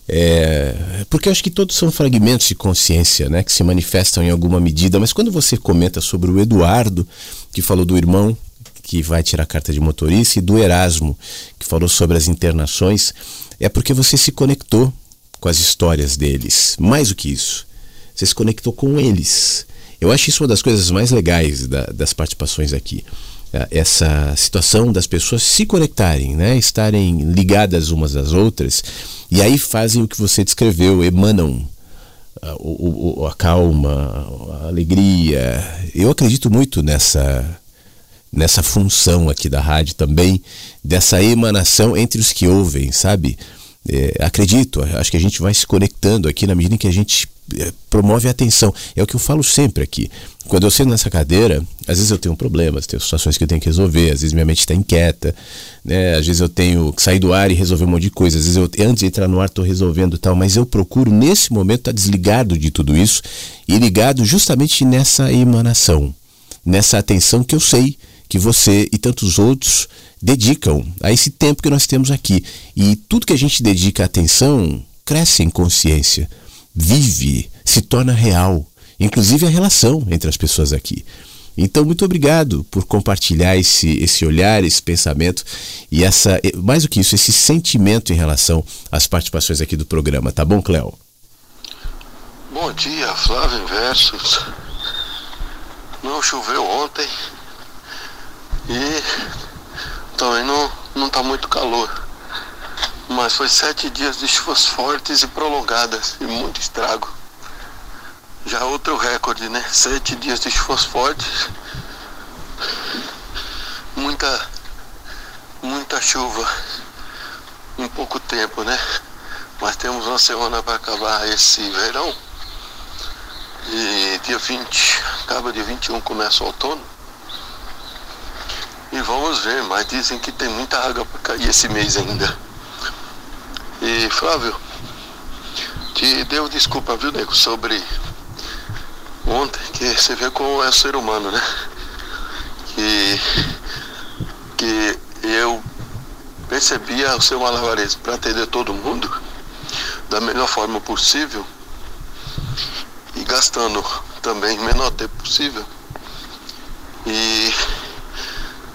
É, porque eu acho que todos são fragmentos de consciência, né, que se manifestam em alguma medida. Mas quando você comenta sobre o Eduardo, que falou do irmão que vai tirar carta de motorista, e do Erasmo, que falou sobre as internações, é porque você se conectou com as histórias deles. Mais do que isso, você se conectou com eles. Eu acho isso uma das coisas mais legais da, das participações aqui. É, essa situação das pessoas se conectarem, né? estarem ligadas umas às outras, e aí fazem o que você descreveu, emanam a, a, a calma, a alegria. Eu acredito muito nessa nessa função aqui da rádio também, dessa emanação entre os que ouvem, sabe? É, acredito, acho que a gente vai se conectando aqui na medida em que a gente é, promove a atenção. É o que eu falo sempre aqui. Quando eu sento nessa cadeira, às vezes eu tenho problemas, tenho situações que eu tenho que resolver, às vezes minha mente está inquieta, né? às vezes eu tenho que sair do ar e resolver um monte de coisa, às vezes eu, antes de entrar no ar estou resolvendo tal, mas eu procuro nesse momento estar tá desligado de tudo isso e ligado justamente nessa emanação, nessa atenção que eu sei que você e tantos outros dedicam a esse tempo que nós temos aqui. E tudo que a gente dedica atenção cresce em consciência, vive, se torna real, inclusive a relação entre as pessoas aqui. Então, muito obrigado por compartilhar esse, esse olhar, esse pensamento e essa, mais do que isso, esse sentimento em relação às participações aqui do programa. Tá bom, Cléo? Bom dia, Flávio Versos. Não choveu ontem e também não, não tá muito calor. Mas foi sete dias de chuvas fortes e prolongadas e muito estrago. Já outro recorde, né? Sete dias de chuvas fortes. Muita, muita chuva em pouco tempo, né? Mas temos uma semana para acabar esse verão. E dia 20, acaba dia 21, começa o outono. E vamos ver, mas dizem que tem muita água para cair esse mês ainda. E Flávio, te deu desculpa, viu, Nego, sobre ontem, que você vê como é o ser humano, né? Que, que eu percebia o seu malabarismo para atender todo mundo da melhor forma possível e gastando também o menor tempo possível. E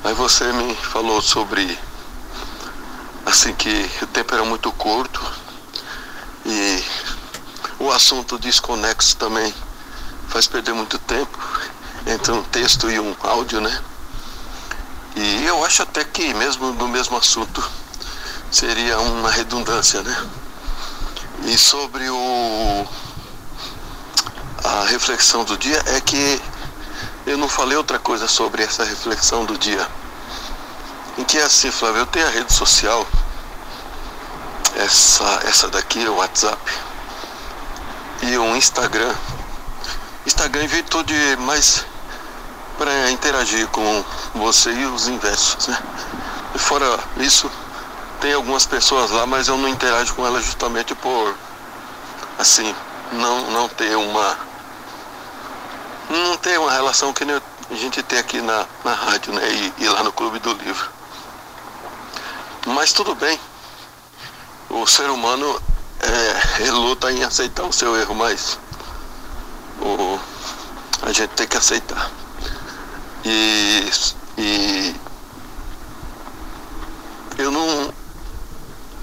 Aí você me falou sobre assim que o tempo era muito curto e o assunto desconexo também faz perder muito tempo entre um texto e um áudio, né? E eu acho até que mesmo no mesmo assunto seria uma redundância, né? E sobre o a reflexão do dia é que eu não falei outra coisa sobre essa reflexão do dia. Em que é assim, Flávio, eu tenho a rede social, essa, essa daqui o WhatsApp, e o Instagram. Instagram em virtude mais para interagir com você e os inversos, né? E fora isso, tem algumas pessoas lá, mas eu não interajo com elas justamente por, assim, não, não ter uma. Não ter uma relação que a gente tem aqui na, na rádio, né? E, e lá no Clube do Livro. Mas tudo bem. O ser humano é, luta em aceitar o seu erro, mas o, a gente tem que aceitar. E, e eu não.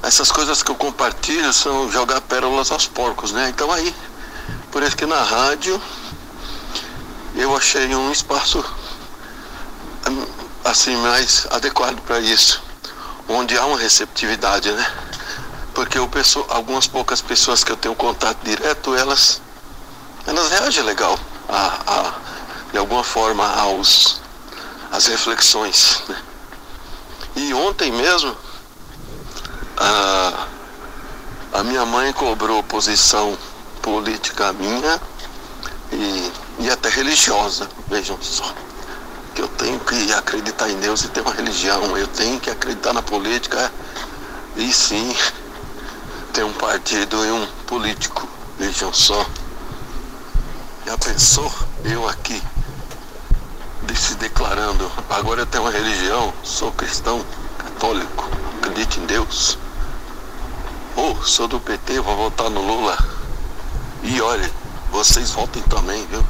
Essas coisas que eu compartilho são jogar pérolas aos porcos, né? Então aí, por isso que na rádio eu achei um espaço assim mais adequado para isso, onde há uma receptividade, né? Porque o pessoa, algumas poucas pessoas que eu tenho contato direto, elas, elas reagem legal a, a de alguma forma aos as reflexões. Né? E ontem mesmo a, a minha mãe cobrou posição política minha e, e até religiosa, vejam só. Que eu tenho que acreditar em Deus e ter uma religião, eu tenho que acreditar na política e sim ter um partido e um político. Vejam só. Já pensou eu aqui se declarando, agora eu tenho uma religião, sou cristão, católico, acredito em Deus. Ou oh, sou do PT, vou votar no Lula. E olha, vocês votem também, viu?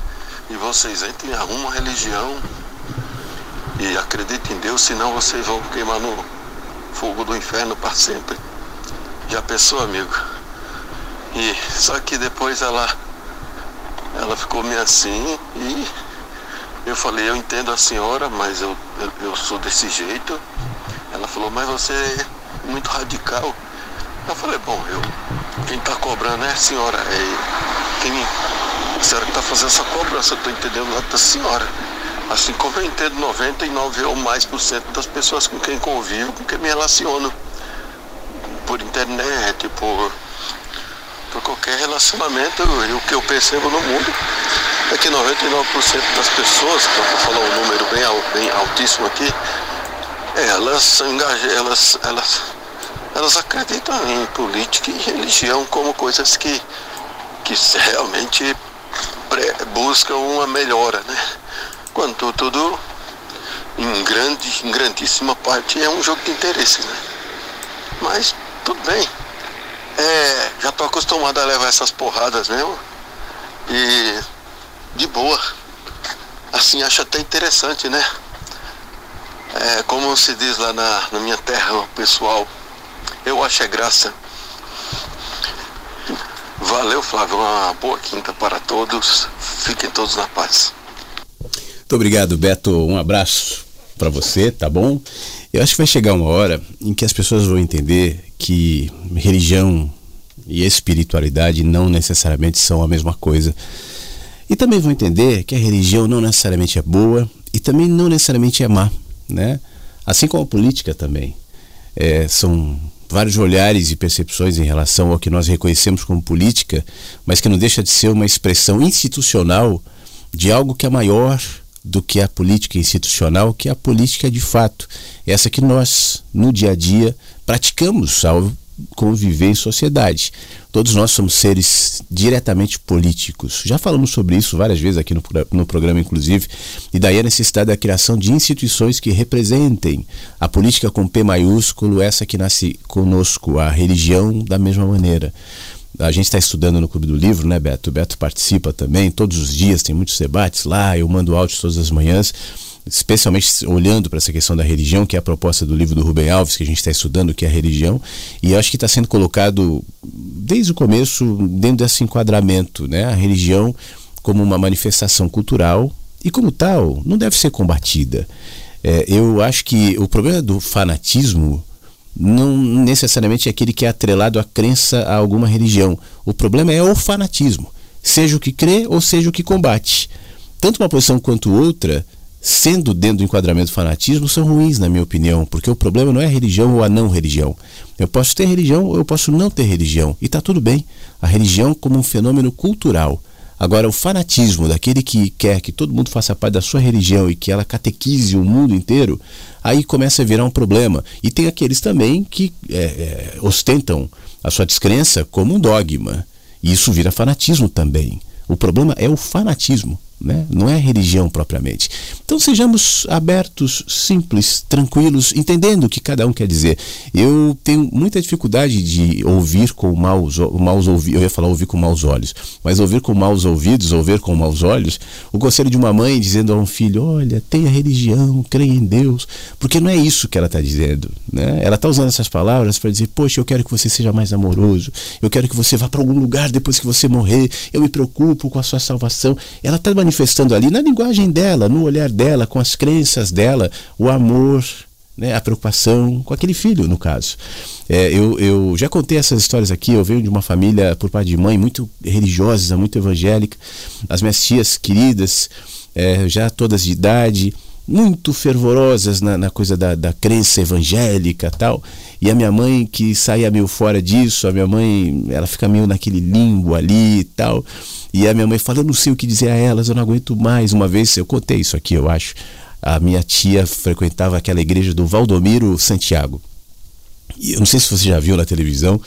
E vocês entrem, arrumam uma religião e acreditem em Deus, senão vocês vão queimar no fogo do inferno para sempre. Já pensou, amigo? E só que depois ela ela ficou meio assim e eu falei, eu entendo a senhora, mas eu, eu, eu sou desse jeito. Ela falou, mas você é muito radical. Eu falei, bom, eu, quem está cobrando é a senhora. É, quem, a senhora que está fazendo essa cobrança, eu estou entendendo lado da senhora. Assim como eu entendo 99 ou mais por cento das pessoas com quem convivo, com quem me relaciono. Por internet, por, por qualquer relacionamento, e o que eu percebo no mundo é que 99% das pessoas, para falar um número bem, bem altíssimo aqui, elas são engajadas, elas, elas, elas acreditam em política e religião como coisas que, que realmente buscam uma melhora, né? Quando tudo, em grande, em grandíssima parte, é um jogo de interesse, né? Mas tudo bem. É, já estou acostumado a levar essas porradas mesmo. E de boa. Assim, acho até interessante, né? É, como se diz lá na, na minha terra, pessoal, eu acho é graça. Valeu, Flávio. Uma boa quinta para todos. Fiquem todos na paz. Muito obrigado, Beto. Um abraço para você, tá bom? Eu acho que vai chegar uma hora em que as pessoas vão entender que religião e espiritualidade não necessariamente são a mesma coisa. E também vão entender que a religião não necessariamente é boa e também não necessariamente é má, né? Assim como a política também. É, são vários olhares e percepções em relação ao que nós reconhecemos como política, mas que não deixa de ser uma expressão institucional de algo que é maior do que a política institucional, que é a política de fato. Essa que nós, no dia a dia, praticamos ao conviver em sociedade. Todos nós somos seres diretamente políticos. Já falamos sobre isso várias vezes aqui no, no programa, inclusive, e daí a necessidade da criação de instituições que representem a política com P maiúsculo, essa que nasce conosco, a religião da mesma maneira. A gente está estudando no Clube do Livro, né, Beto? O Beto participa também, todos os dias tem muitos debates lá, eu mando áudios todas as manhãs especialmente olhando para essa questão da religião, que é a proposta do livro do Rubem Alves, que a gente está estudando, que é a religião, e acho que está sendo colocado desde o começo dentro desse enquadramento, né? A religião como uma manifestação cultural e como tal não deve ser combatida. É, eu acho que o problema do fanatismo não necessariamente é aquele que é atrelado à crença a alguma religião. O problema é o fanatismo, seja o que crê ou seja o que combate. Tanto uma posição quanto outra sendo dentro do enquadramento fanatismo, são ruins, na minha opinião, porque o problema não é a religião ou a não religião. Eu posso ter religião ou eu posso não ter religião, e está tudo bem. A religião como um fenômeno cultural. Agora, o fanatismo daquele que quer que todo mundo faça parte da sua religião e que ela catequize o mundo inteiro, aí começa a virar um problema. E tem aqueles também que é, é, ostentam a sua descrença como um dogma. E isso vira fanatismo também. O problema é o fanatismo né? não é religião propriamente. Então sejamos abertos, simples, tranquilos, entendendo o que cada um quer dizer. Eu tenho muita dificuldade de ouvir com maus, maus ouvidos, eu ia falar ouvir com maus olhos, mas ouvir com maus ouvidos, ouvir com maus olhos, o conselho de uma mãe dizendo a um filho, olha, tenha religião, creia em Deus, porque não é isso que ela está dizendo. Né? Ela está usando essas palavras para dizer, poxa, eu quero que você seja mais amoroso, eu quero que você vá para algum lugar depois que você morrer, eu me preocupo com a sua salvação. Ela está ali na linguagem dela, no olhar dela, com as crenças dela, o amor, né, a preocupação com aquele filho, no caso. É, eu, eu já contei essas histórias aqui. Eu venho de uma família, por parte de mãe, muito religiosa, muito evangélica. As minhas tias queridas, é, já todas de idade, muito fervorosas na, na coisa da, da crença evangélica tal. E a minha mãe que saía meio fora disso, a minha mãe, ela fica meio naquele limbo ali e tal. E a minha mãe fala: Eu não sei o que dizer a elas, eu não aguento mais. Uma vez, eu contei isso aqui, eu acho. A minha tia frequentava aquela igreja do Valdomiro Santiago. E eu não sei se você já viu na televisão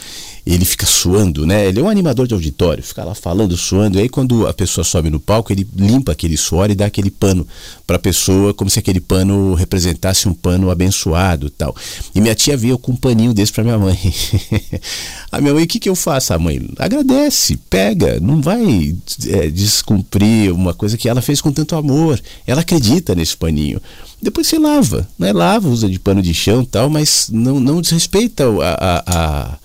ele fica suando, né? Ele é um animador de auditório, fica lá falando, suando. E aí, quando a pessoa sobe no palco, ele limpa aquele suor e dá aquele pano para a pessoa, como se aquele pano representasse um pano abençoado tal. E minha tia veio com um paninho desse para minha mãe. a minha mãe, o que, que eu faço? A mãe agradece, pega, não vai é, descumprir uma coisa que ela fez com tanto amor. Ela acredita nesse paninho. Depois você lava, né? Lava, usa de pano de chão tal, mas não, não desrespeita a, a, a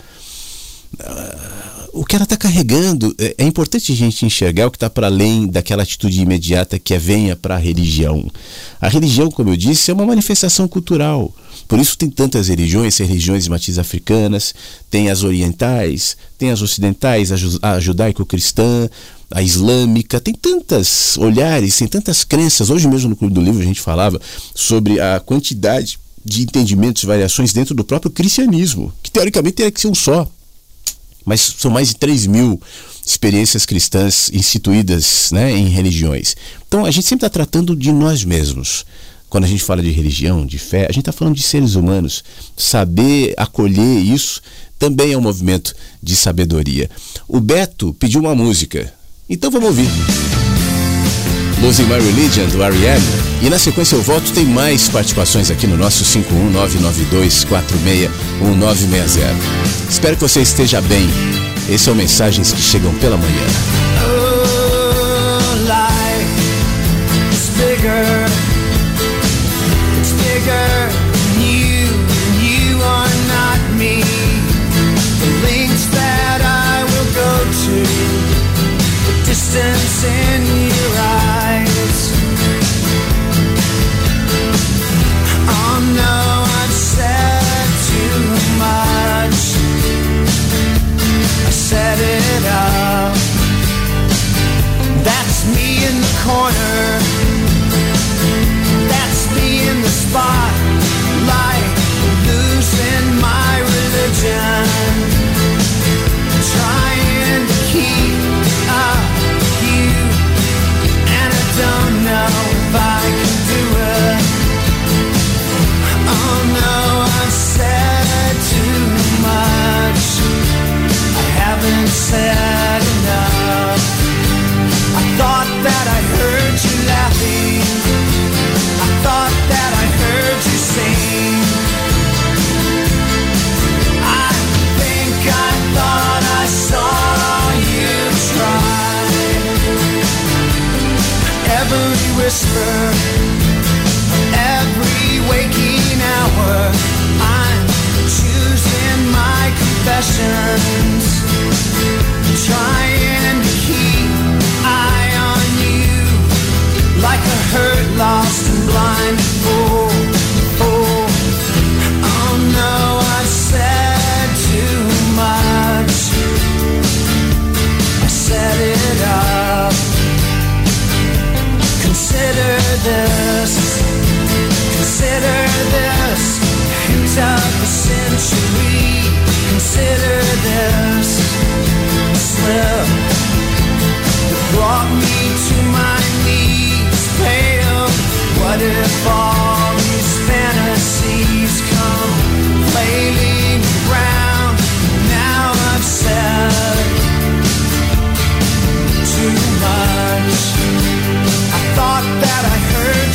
o que ela está carregando. É, é importante a gente enxergar o que está para além daquela atitude imediata que é venha para a religião. A religião, como eu disse, é uma manifestação cultural. Por isso tem tantas religiões, tem religiões de matriz africanas, tem as orientais, tem as ocidentais, a judaico-cristã, a islâmica, tem tantos olhares, tem tantas crenças. Hoje mesmo no Clube do Livro a gente falava sobre a quantidade de entendimentos e variações dentro do próprio cristianismo, que teoricamente teria que ser um só mas são mais de 3 mil experiências cristãs instituídas né, em religiões. Então a gente sempre está tratando de nós mesmos. Quando a gente fala de religião, de fé, a gente está falando de seres humanos. Saber acolher isso também é um movimento de sabedoria. O Beto pediu uma música, então vamos ouvir. Losing My Religion, do R.E.M. E na sequência eu volto, tem mais participações aqui no nosso 51992461960. Espero que você esteja bem. Esses são mensagens que chegam pela manhã. Oh, Whisper, every waking hour, I'm choosing my confessions trying to keep eye on you like a hurt, lost and blind fool. consider this a slip that brought me to my knees pale. What if all these fantasies come flailing around? Now I've said too much. I thought that I heard.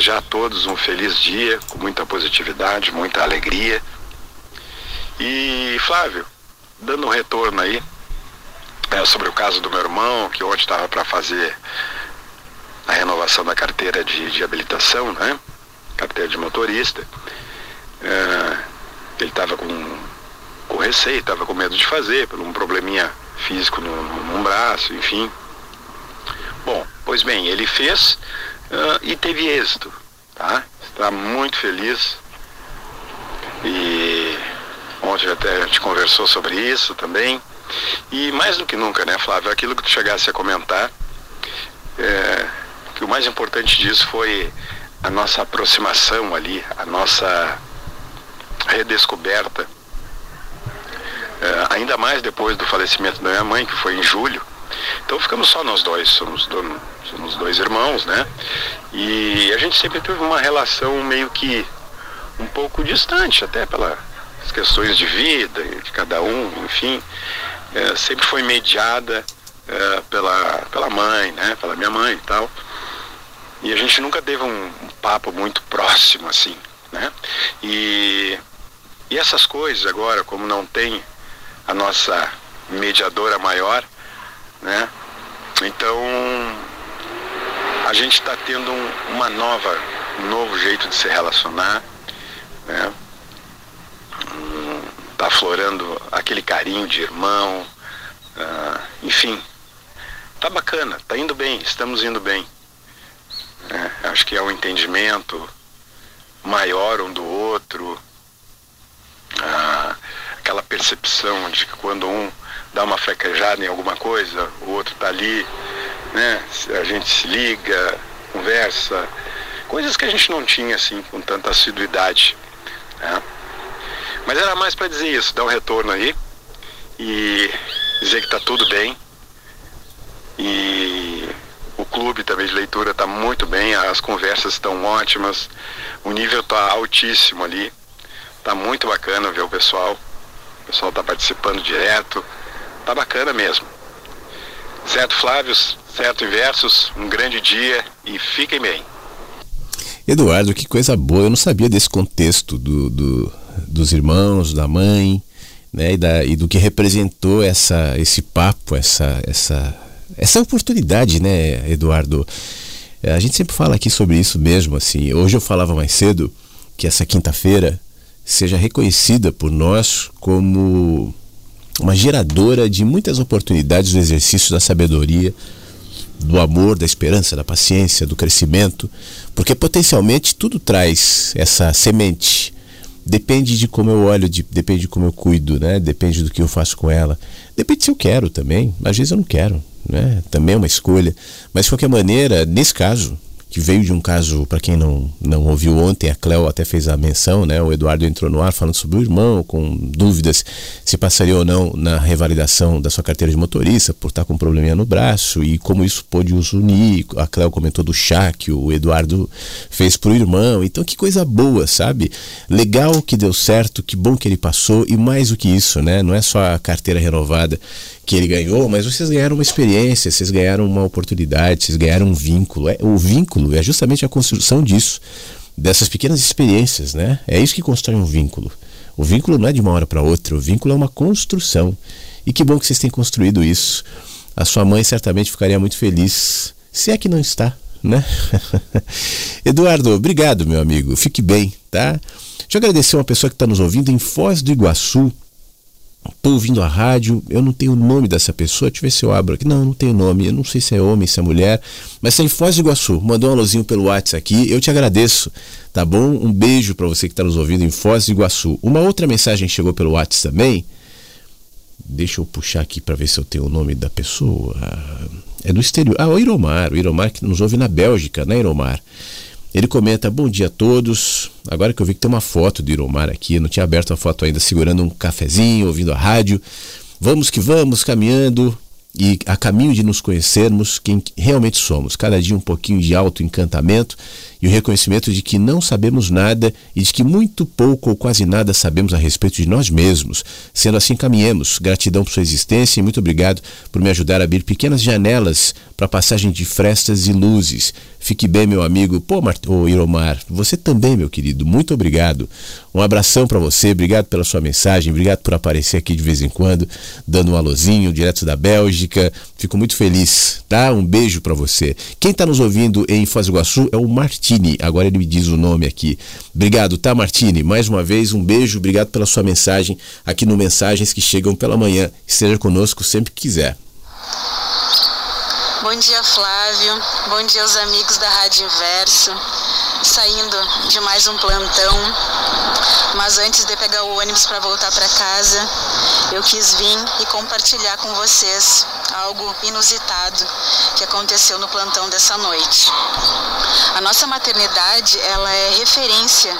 Desejar a todos um feliz dia, com muita positividade, muita alegria. E, Flávio, dando um retorno aí é, sobre o caso do meu irmão, que ontem estava para fazer a renovação da carteira de, de habilitação, né? Carteira de motorista. É, ele estava com, com receio, estava com medo de fazer, por um probleminha físico no, braço, enfim. Bom, pois bem, ele fez ah, e teve êxito, tá? Está muito feliz. E ontem até a gente conversou sobre isso também. E mais do que nunca, né, Flávio, aquilo que tu chegasse a comentar, é, que o mais importante disso foi a nossa aproximação ali, a nossa redescoberta, é, ainda mais depois do falecimento da minha mãe, que foi em julho. Então ficamos só nós dois, somos, somos dois irmãos, né? E a gente sempre teve uma relação meio que um pouco distante, até pelas questões de vida, de cada um, enfim. É, sempre foi mediada é, pela, pela mãe, né? Pela minha mãe e tal. E a gente nunca teve um, um papo muito próximo, assim, né? E, e essas coisas agora, como não tem a nossa mediadora maior, né? Então a gente está tendo um, uma nova, um novo jeito de se relacionar, né? Hum, Tá aflorando aquele carinho de irmão, ah, enfim, tá bacana, tá indo bem, estamos indo bem. né? acho que é um entendimento maior um do outro, ah, aquela percepção de que quando um dá uma frequejada em alguma coisa, o outro tá ali, né? A gente se liga, conversa, coisas que a gente não tinha assim com tanta assiduidade. Né? Mas era mais para dizer isso, dar um retorno aí e dizer que tá tudo bem. E o clube também de leitura está muito bem, as conversas estão ótimas, o nível está altíssimo ali. Tá muito bacana ver o pessoal. O pessoal tá participando direto. Tá bacana mesmo. Certo, Flávios? Certo, Inversos? Um grande dia e fiquem bem. Eduardo, que coisa boa. Eu não sabia desse contexto do, do dos irmãos, da mãe, né, e, da, e do que representou essa, esse papo, essa, essa, essa oportunidade, né, Eduardo? É, a gente sempre fala aqui sobre isso mesmo, assim. Hoje eu falava mais cedo que essa quinta-feira seja reconhecida por nós como uma geradora de muitas oportunidades do exercício da sabedoria do amor, da esperança, da paciência, do crescimento, porque potencialmente tudo traz essa semente. Depende de como eu olho, de, depende de como eu cuido, né? Depende do que eu faço com ela. Depende se eu quero também. Às vezes eu não quero, né? Também é uma escolha. Mas de qualquer maneira, nesse caso, que veio de um caso, para quem não, não ouviu ontem, a Cleo até fez a menção, né? O Eduardo entrou no ar falando sobre o irmão, com dúvidas se passaria ou não na revalidação da sua carteira de motorista, por estar com um probleminha no braço e como isso pôde os unir. A Cleo comentou do chá que o Eduardo fez pro irmão. Então, que coisa boa, sabe? Legal que deu certo, que bom que ele passou e mais do que isso, né? Não é só a carteira renovada que ele ganhou, mas vocês ganharam uma experiência, vocês ganharam uma oportunidade, vocês ganharam um vínculo. É, o vínculo é justamente a construção disso, dessas pequenas experiências, né? É isso que constrói um vínculo. O vínculo não é de uma hora para outra, o vínculo é uma construção. E que bom que vocês têm construído isso. A sua mãe certamente ficaria muito feliz, se é que não está, né? Eduardo, obrigado, meu amigo. Fique bem, tá? Deixa eu agradecer uma pessoa que está nos ouvindo em Foz do Iguaçu, Estou ouvindo a rádio, eu não tenho o nome dessa pessoa, deixa eu ver se eu abro aqui. Não, não tenho nome, eu não sei se é homem, se é mulher, mas é em Foz do Iguaçu. Mandou um alôzinho pelo WhatsApp aqui, eu te agradeço, tá bom? Um beijo para você que está nos ouvindo em Foz do Iguaçu. Uma outra mensagem chegou pelo WhatsApp também. Deixa eu puxar aqui para ver se eu tenho o nome da pessoa. É do exterior. Ah, o Iromar, o Iromar que nos ouve na Bélgica, né, Iromar? Ele comenta: Bom dia a todos. Agora que eu vi que tem uma foto do Iromar aqui, eu não tinha aberto a foto ainda, segurando um cafezinho, ouvindo a rádio. Vamos que vamos, caminhando e a caminho de nos conhecermos quem realmente somos. Cada dia um pouquinho de auto-encantamento e o reconhecimento de que não sabemos nada e de que muito pouco ou quase nada sabemos a respeito de nós mesmos. Sendo assim, caminhemos. Gratidão por sua existência e muito obrigado por me ajudar a abrir pequenas janelas para a passagem de frestas e luzes. Fique bem, meu amigo. Pô, Mart... Ô, Iromar, você também, meu querido. Muito obrigado. Um abração para você. Obrigado pela sua mensagem. Obrigado por aparecer aqui de vez em quando, dando um alôzinho direto da Bélgica. Fico muito feliz, tá? Um beijo para você. Quem está nos ouvindo em Foz do Iguaçu é o Martini. Agora ele me diz o nome aqui. Obrigado, tá, Martini? Mais uma vez, um beijo. Obrigado pela sua mensagem aqui no Mensagens que Chegam pela Manhã. Esteja conosco sempre que quiser. Bom dia, Flávio. Bom dia aos amigos da Rádio Inverso. Saindo de mais um plantão, mas antes de pegar o ônibus para voltar para casa, eu quis vir e compartilhar com vocês algo inusitado que aconteceu no plantão dessa noite. A nossa maternidade, ela é referência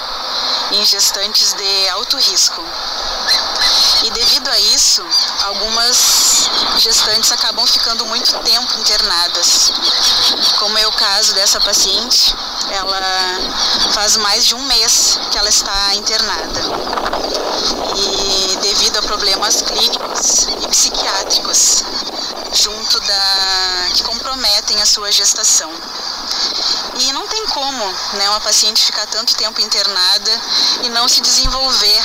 em gestantes de alto risco. E devido a isso, algumas gestantes acabam ficando muito tempo internadas. Como é o caso dessa paciente, ela faz mais de um mês que ela está internada. E devido a problemas clínicos e psiquiátricos, junto da que comprometem a sua gestação. E não tem como né, uma paciente ficar tanto tempo internada e não se desenvolver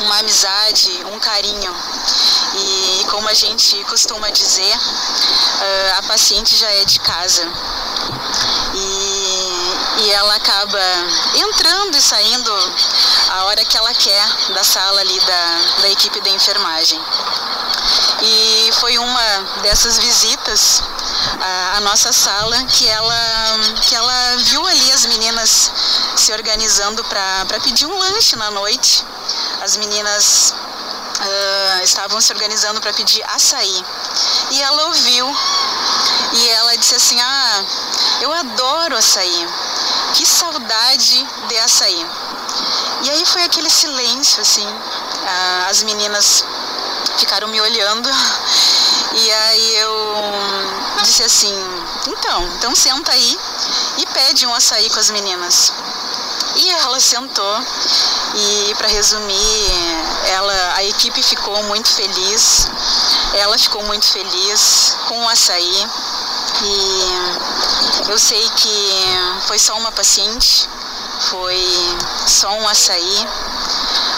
uma amizade, um carinho. E como a gente costuma dizer, a paciente já é de casa. E, e ela acaba entrando e saindo a hora que ela quer da sala ali da, da equipe da enfermagem. E foi uma dessas visitas à, à nossa sala que ela, que ela viu ali as meninas se organizando para pedir um lanche na noite. As meninas uh, estavam se organizando para pedir açaí. E ela ouviu e ela disse assim: Ah, eu adoro açaí. Que saudade de açaí. E aí foi aquele silêncio, assim. Uh, as meninas ficaram me olhando. E aí eu disse assim: Então, então senta aí e pede um açaí com as meninas. E ela sentou e para resumir, ela, a equipe ficou muito feliz, ela ficou muito feliz com o açaí e eu sei que foi só uma paciente, foi só um açaí,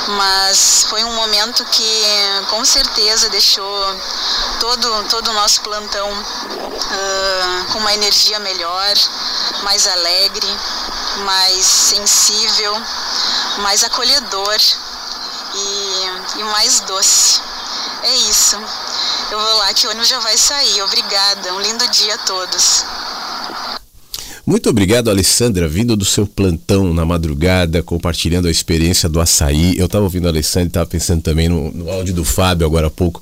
mas foi um momento que com certeza deixou todo, todo o nosso plantão uh, com uma energia melhor, mais alegre, mais sensível, mais acolhedor e, e mais doce. É isso. Eu vou lá que o ônibus já vai sair. Obrigada. Um lindo dia a todos. Muito obrigado, Alessandra, vindo do seu plantão na madrugada, compartilhando a experiência do açaí. Eu estava ouvindo a Alessandra e estava pensando também no, no, áudio do Fábio agora há pouco,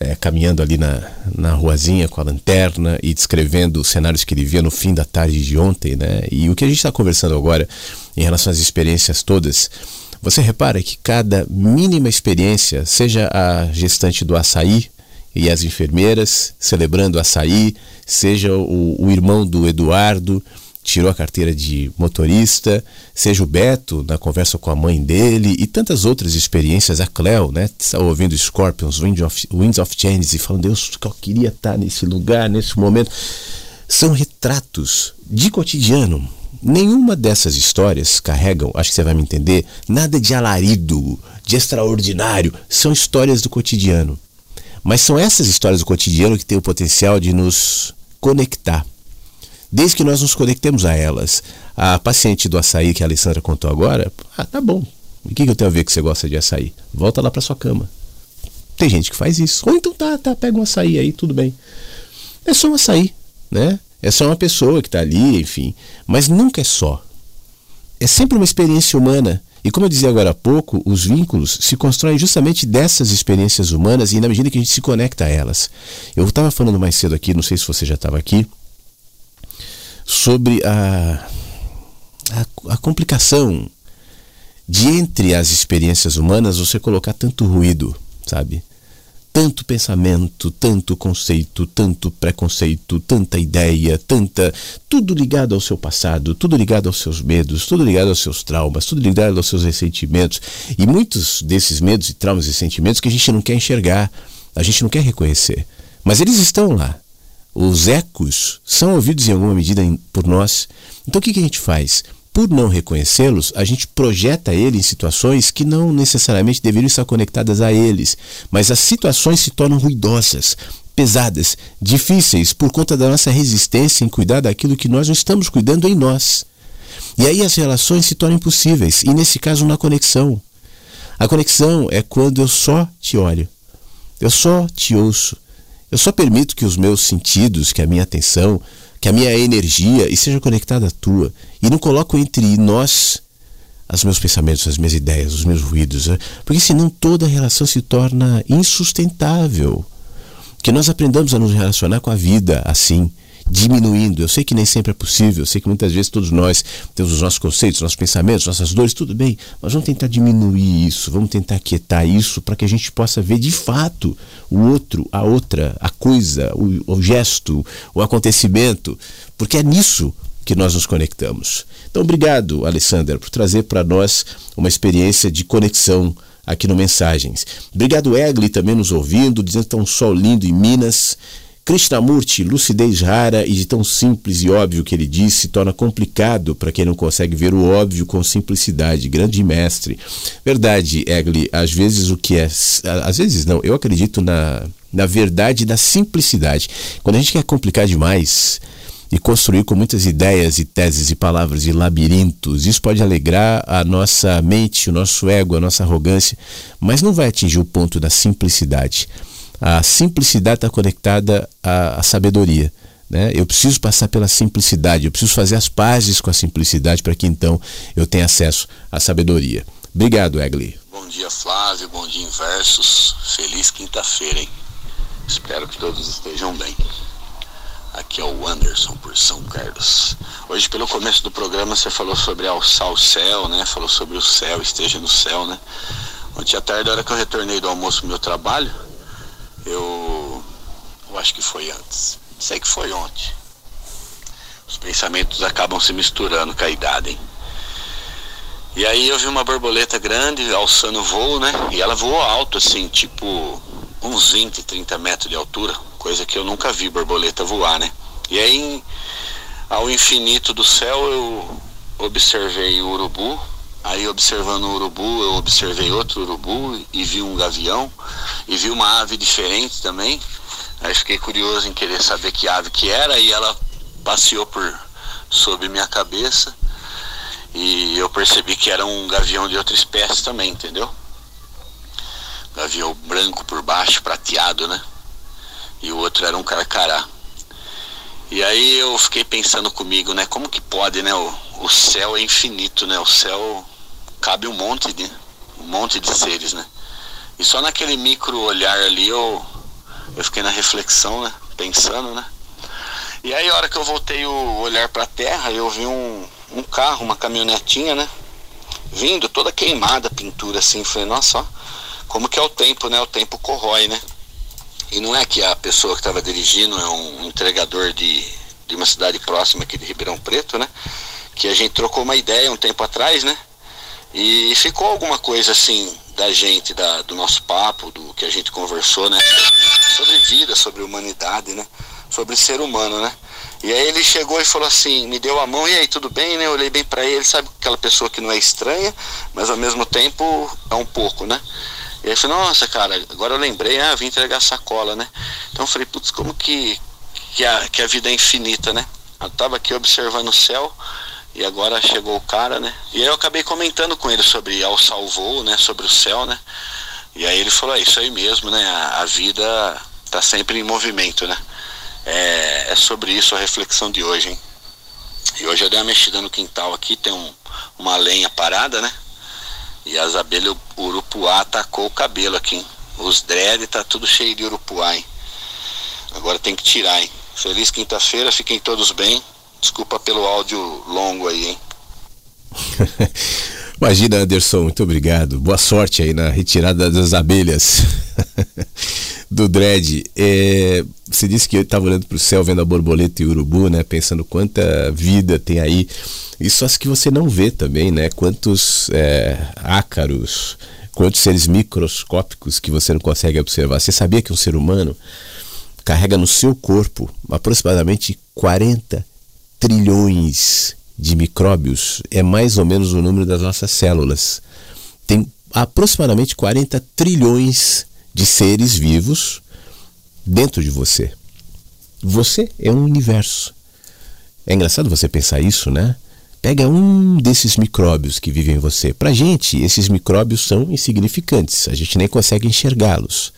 é, caminhando ali na, na ruazinha com a lanterna e descrevendo os cenários que ele via no fim da tarde de ontem, né? E o que a gente está conversando agora em relação às experiências todas, você repara que cada mínima experiência, seja a gestante do açaí, e as enfermeiras celebrando açaí, seja o, o irmão do Eduardo tirou a carteira de motorista, seja o Beto na conversa com a mãe dele e tantas outras experiências. A Cleo, né? Está ouvindo Scorpions, Winds of, Winds of Change e falando, Deus, eu queria estar nesse lugar, nesse momento. São retratos de cotidiano. Nenhuma dessas histórias carregam, acho que você vai me entender, nada de alarido, de extraordinário. São histórias do cotidiano. Mas são essas histórias do cotidiano que têm o potencial de nos conectar. Desde que nós nos conectemos a elas. A paciente do açaí que a Alessandra contou agora, ah, tá bom. O que, que eu tenho a ver que você gosta de açaí? Volta lá para sua cama. Tem gente que faz isso. Ou então tá, tá, pega um açaí aí, tudo bem. É só um açaí, né? É só uma pessoa que está ali, enfim. Mas nunca é só. É sempre uma experiência humana e como eu dizia agora há pouco, os vínculos se constroem justamente dessas experiências humanas e na medida que a gente se conecta a elas. Eu estava falando mais cedo aqui, não sei se você já estava aqui, sobre a, a, a complicação de entre as experiências humanas você colocar tanto ruído, sabe? Tanto pensamento, tanto conceito, tanto preconceito, tanta ideia, tanta. tudo ligado ao seu passado, tudo ligado aos seus medos, tudo ligado aos seus traumas, tudo ligado aos seus ressentimentos. E muitos desses medos e traumas e sentimentos que a gente não quer enxergar, a gente não quer reconhecer. Mas eles estão lá. Os ecos são ouvidos em alguma medida por nós. Então o que, a gente faz? Por não reconhecê-los, a gente projeta ele em situações que não necessariamente deveriam estar conectadas a eles, mas as situações se tornam ruidosas, pesadas, difíceis por conta da nossa resistência em cuidar daquilo que nós não estamos cuidando em nós. E aí as relações se tornam impossíveis, e nesse caso uma conexão. A conexão é quando eu só te olho, eu só te ouço, eu só permito que os meus sentidos, que a minha atenção, que a minha energia esteja conectada à tua. E não coloco entre nós os meus pensamentos, as minhas ideias, os meus ruídos. Né? Porque senão toda relação se torna insustentável. Que nós aprendamos a nos relacionar com a vida assim diminuindo. Eu sei que nem sempre é possível, eu sei que muitas vezes todos nós temos os nossos conceitos, nossos pensamentos, nossas dores, tudo bem, mas vamos tentar diminuir isso, vamos tentar quietar isso para que a gente possa ver de fato o outro, a outra, a coisa, o, o gesto, o acontecimento, porque é nisso que nós nos conectamos. Então, obrigado, Alessandra, por trazer para nós uma experiência de conexão aqui no Mensagens. Obrigado, Egli, também nos ouvindo, dizendo que está um sol lindo em Minas. Krishnamurti, lucidez rara e de tão simples e óbvio que ele disse, se torna complicado para quem não consegue ver o óbvio com simplicidade. Grande mestre. Verdade, Egli, às vezes o que é. Às vezes não, eu acredito na, na verdade da simplicidade. Quando a gente quer complicar demais e construir com muitas ideias e teses e palavras e labirintos, isso pode alegrar a nossa mente, o nosso ego, a nossa arrogância, mas não vai atingir o ponto da simplicidade. A simplicidade está conectada à, à sabedoria. Né? Eu preciso passar pela simplicidade, eu preciso fazer as pazes com a simplicidade para que então eu tenha acesso à sabedoria. Obrigado, Egli. Bom dia, Flávio. Bom dia, Inversos. Feliz quinta-feira, hein? Espero que todos estejam bem. Aqui é o Anderson por São Carlos. Hoje, pelo começo do programa, você falou sobre alçar o céu, né? Falou sobre o céu, esteja no céu, né? Ontem à tarde, na hora que eu retornei do almoço pro meu trabalho, eu, eu acho que foi antes. Sei que foi ontem. Os pensamentos acabam se misturando com a idade, hein? E aí eu vi uma borboleta grande alçando voo, né? E ela voou alto, assim, tipo uns 20, 30 metros de altura, coisa que eu nunca vi borboleta voar, né? E aí, ao infinito do céu, eu observei o urubu, Aí observando o urubu, eu observei outro urubu e vi um gavião e vi uma ave diferente também. Aí fiquei curioso em querer saber que ave que era e ela passeou por sob minha cabeça e eu percebi que era um gavião de outra espécie também, entendeu? Gavião branco por baixo, prateado, né? e o outro era um carcará. E aí eu fiquei pensando comigo, né? Como que pode, né? O, o céu é infinito, né? O céu cabe um monte de um monte de seres, né? E só naquele micro olhar ali eu eu fiquei na reflexão, né? Pensando, né? E aí a hora que eu voltei o olhar para a terra, eu vi um, um carro, uma caminhonetinha, né? Vindo toda queimada, pintura assim, falei, nossa, ó, como que é o tempo, né? O tempo corrói, né? E não é que a pessoa que estava dirigindo é um entregador de, de uma cidade próxima aqui de Ribeirão Preto, né? Que a gente trocou uma ideia um tempo atrás, né? E ficou alguma coisa assim da gente, da, do nosso papo, do que a gente conversou, né? Sobre vida, sobre humanidade, né? Sobre ser humano, né? E aí ele chegou e falou assim, me deu a mão, e aí, tudo bem, né? Eu olhei bem para ele, sabe aquela pessoa que não é estranha, mas ao mesmo tempo é um pouco, né? E aí eu falei, nossa, cara, agora eu lembrei, ah, vim entregar sacola, né? Então eu falei, putz, como que, que, a, que a vida é infinita, né? Eu tava aqui observando o céu e agora chegou o cara, né? E aí eu acabei comentando com ele sobre ao salvou, né? Sobre o céu, né? E aí ele falou, é isso aí mesmo, né? A, a vida tá sempre em movimento, né? É, é sobre isso a reflexão de hoje, hein? E hoje eu dei uma mexida no quintal aqui, tem um, uma lenha parada, né? E as abelhas urupuá atacou o cabelo aqui, hein? Os dread tá tudo cheio de urupuá, hein? Agora tem que tirar, hein? Feliz quinta-feira, fiquem todos bem. Desculpa pelo áudio longo aí, hein? Imagina, Anderson, muito obrigado. Boa sorte aí na retirada das abelhas do dread. É, você disse que eu estava olhando para o céu, vendo a borboleta e o urubu, né? Pensando quanta vida tem aí. Isso acho que você não vê também, né? Quantos é, ácaros, quantos seres microscópicos que você não consegue observar. Você sabia que um ser humano carrega no seu corpo aproximadamente 40 trilhões de micróbios é mais ou menos o número das nossas células. Tem aproximadamente 40 trilhões de seres vivos dentro de você. Você é um universo. É engraçado você pensar isso, né? Pega um desses micróbios que vivem em você. Pra gente, esses micróbios são insignificantes, a gente nem consegue enxergá-los.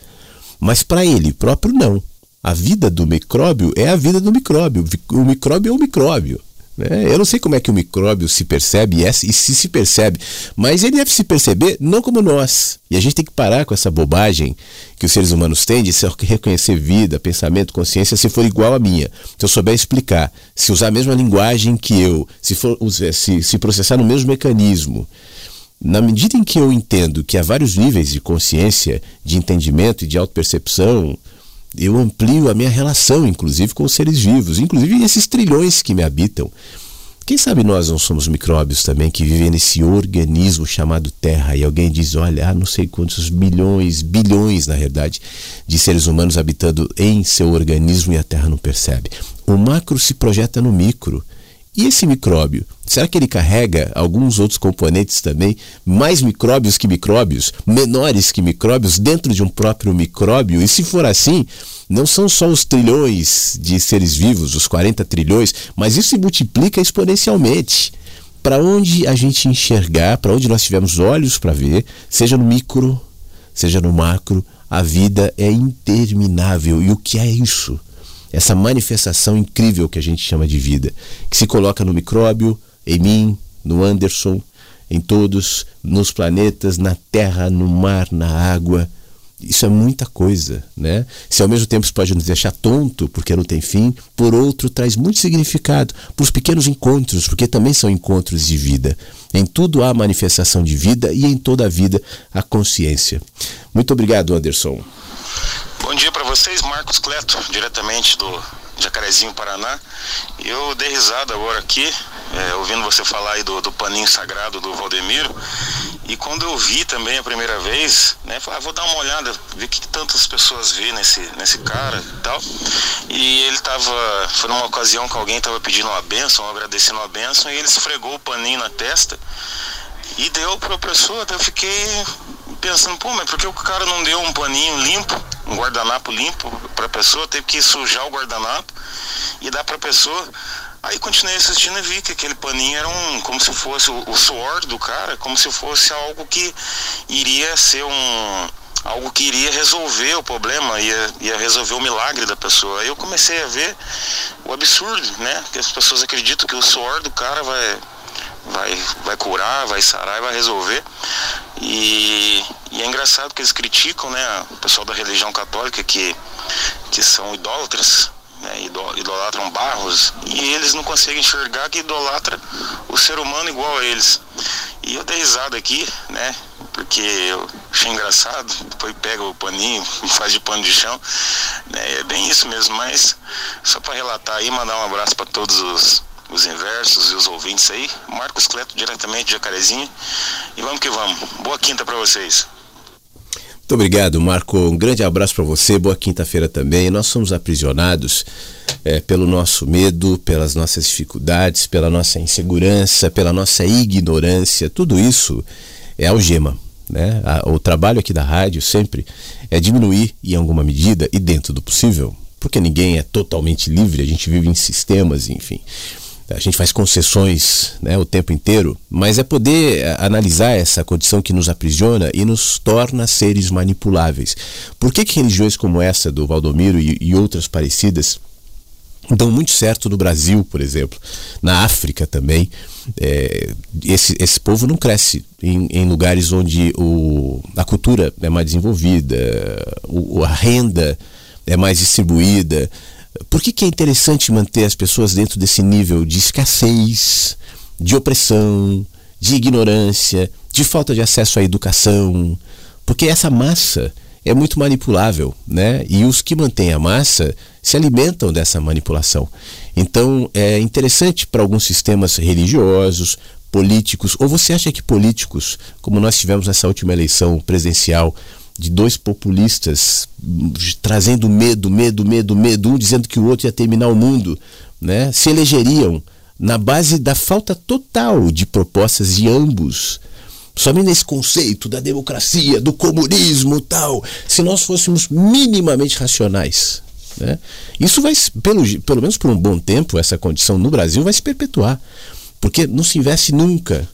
Mas para ele próprio, não. A vida do micróbio é a vida do micróbio. O micróbio é o micróbio. Né? Eu não sei como é que o micróbio se percebe e se se percebe, mas ele deve se perceber não como nós. E a gente tem que parar com essa bobagem que os seres humanos têm de reconhecer vida, pensamento, consciência se for igual à minha. Se eu souber explicar, se usar a mesma linguagem que eu, se, for, se, se processar no mesmo mecanismo. Na medida em que eu entendo que há vários níveis de consciência, de entendimento e de autopercepção, eu amplio a minha relação, inclusive, com os seres vivos, inclusive esses trilhões que me habitam. Quem sabe nós não somos micróbios também que vivem nesse organismo chamado Terra e alguém diz, olha, há não sei quantos bilhões, bilhões na verdade, de seres humanos habitando em seu organismo e a Terra não percebe. O macro se projeta no micro. E esse micróbio, será que ele carrega alguns outros componentes também, mais micróbios que micróbios, menores que micróbios, dentro de um próprio micróbio? E se for assim, não são só os trilhões de seres vivos, os 40 trilhões, mas isso se multiplica exponencialmente. Para onde a gente enxergar, para onde nós tivermos olhos para ver, seja no micro, seja no macro, a vida é interminável. E o que é isso? Essa manifestação incrível que a gente chama de vida, que se coloca no micróbio, em mim, no Anderson, em todos, nos planetas, na terra, no mar, na água. Isso é muita coisa, né? Se ao mesmo tempo isso pode nos deixar tonto, porque não tem fim, por outro traz muito significado para os pequenos encontros, porque também são encontros de vida. Em tudo há manifestação de vida e em toda a vida há consciência. Muito obrigado, Anderson. Bom dia para vocês, Marcos Cleto, diretamente do Jacarezinho, Paraná. Eu dei risada agora aqui, é, ouvindo você falar aí do, do, paninho sagrado do Valdemiro. E quando eu vi também a primeira vez, né, falei, ah, vou dar uma olhada, ver o que, tantas pessoas vê nesse, nesse cara e tal. E ele tava, foi numa ocasião que alguém tava pedindo uma benção, agradecendo uma benção, e ele esfregou o paninho na testa e deu para a pessoa. Eu fiquei pensando, pô, mas por que o cara não deu um paninho limpo, um guardanapo limpo para a pessoa? Teve que sujar o guardanapo e dar para a pessoa. Aí continuei assistindo e vi que aquele paninho era um, como se fosse o, o suor do cara, como se fosse algo que iria ser um, algo que iria resolver o problema, ia, ia resolver o milagre da pessoa. Aí eu comecei a ver o absurdo, né? Que as pessoas acreditam que o suor do cara vai, vai, vai curar, vai sarar e vai resolver. E, e é engraçado que eles criticam, né? O pessoal da religião católica que, que são idólatras, né, idolatram barros e eles não conseguem enxergar que idolatra o ser humano igual a eles. E eu dei risada aqui, né? Porque eu achei engraçado, depois pega o paninho faz de pano de chão. Né, é bem isso mesmo, mas só para relatar aí, mandar um abraço para todos os, os inversos e os ouvintes aí. Marcos Cleto, diretamente de Jacarezinho. E vamos que vamos. Boa quinta para vocês. Muito obrigado, Marco. Um grande abraço para você. Boa quinta-feira também. Nós somos aprisionados é, pelo nosso medo, pelas nossas dificuldades, pela nossa insegurança, pela nossa ignorância. Tudo isso é algema. Né? O trabalho aqui da rádio sempre é diminuir, em alguma medida, e dentro do possível, porque ninguém é totalmente livre, a gente vive em sistemas, enfim a gente faz concessões né, o tempo inteiro, mas é poder eh, analisar essa condição que nos aprisiona e nos torna seres manipuláveis. Por que, que religiões como essa do Valdomiro e, e outras parecidas dão muito certo no Brasil, por exemplo, na África também? É, esse, esse povo não cresce em, em lugares onde o, a cultura é mais desenvolvida, o, a renda é mais distribuída. Por que, que é interessante manter as pessoas dentro desse nível de escassez, de opressão, de ignorância, de falta de acesso à educação? Porque essa massa é muito manipulável, né? E os que mantêm a massa se alimentam dessa manipulação. Então é interessante para alguns sistemas religiosos, políticos, ou você acha que políticos, como nós tivemos nessa última eleição presidencial, de dois populistas trazendo medo, medo, medo, medo, um dizendo que o outro ia terminar o mundo, né? Se elegeriam na base da falta total de propostas de ambos. Somente nesse conceito da democracia, do comunismo tal, se nós fôssemos minimamente racionais. Né? Isso vai, pelo, pelo menos por um bom tempo, essa condição no Brasil vai se perpetuar. Porque não se investe nunca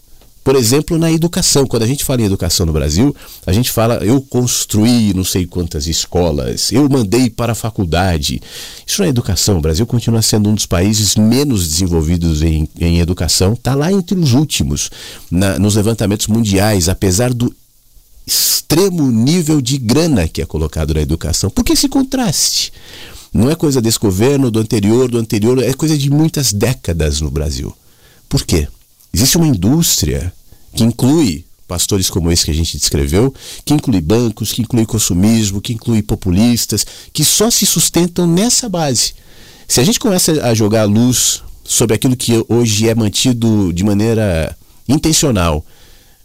por exemplo, na educação. Quando a gente fala em educação no Brasil, a gente fala eu construí não sei quantas escolas, eu mandei para a faculdade. Isso não é educação. O Brasil continua sendo um dos países menos desenvolvidos em, em educação. Está lá entre os últimos na, nos levantamentos mundiais, apesar do extremo nível de grana que é colocado na educação. Por que esse contraste? Não é coisa desse governo, do anterior, do anterior, é coisa de muitas décadas no Brasil. Por quê? Existe uma indústria que inclui pastores como esse que a gente descreveu, que inclui bancos, que inclui consumismo, que inclui populistas, que só se sustentam nessa base. Se a gente começa a jogar a luz sobre aquilo que hoje é mantido de maneira intencional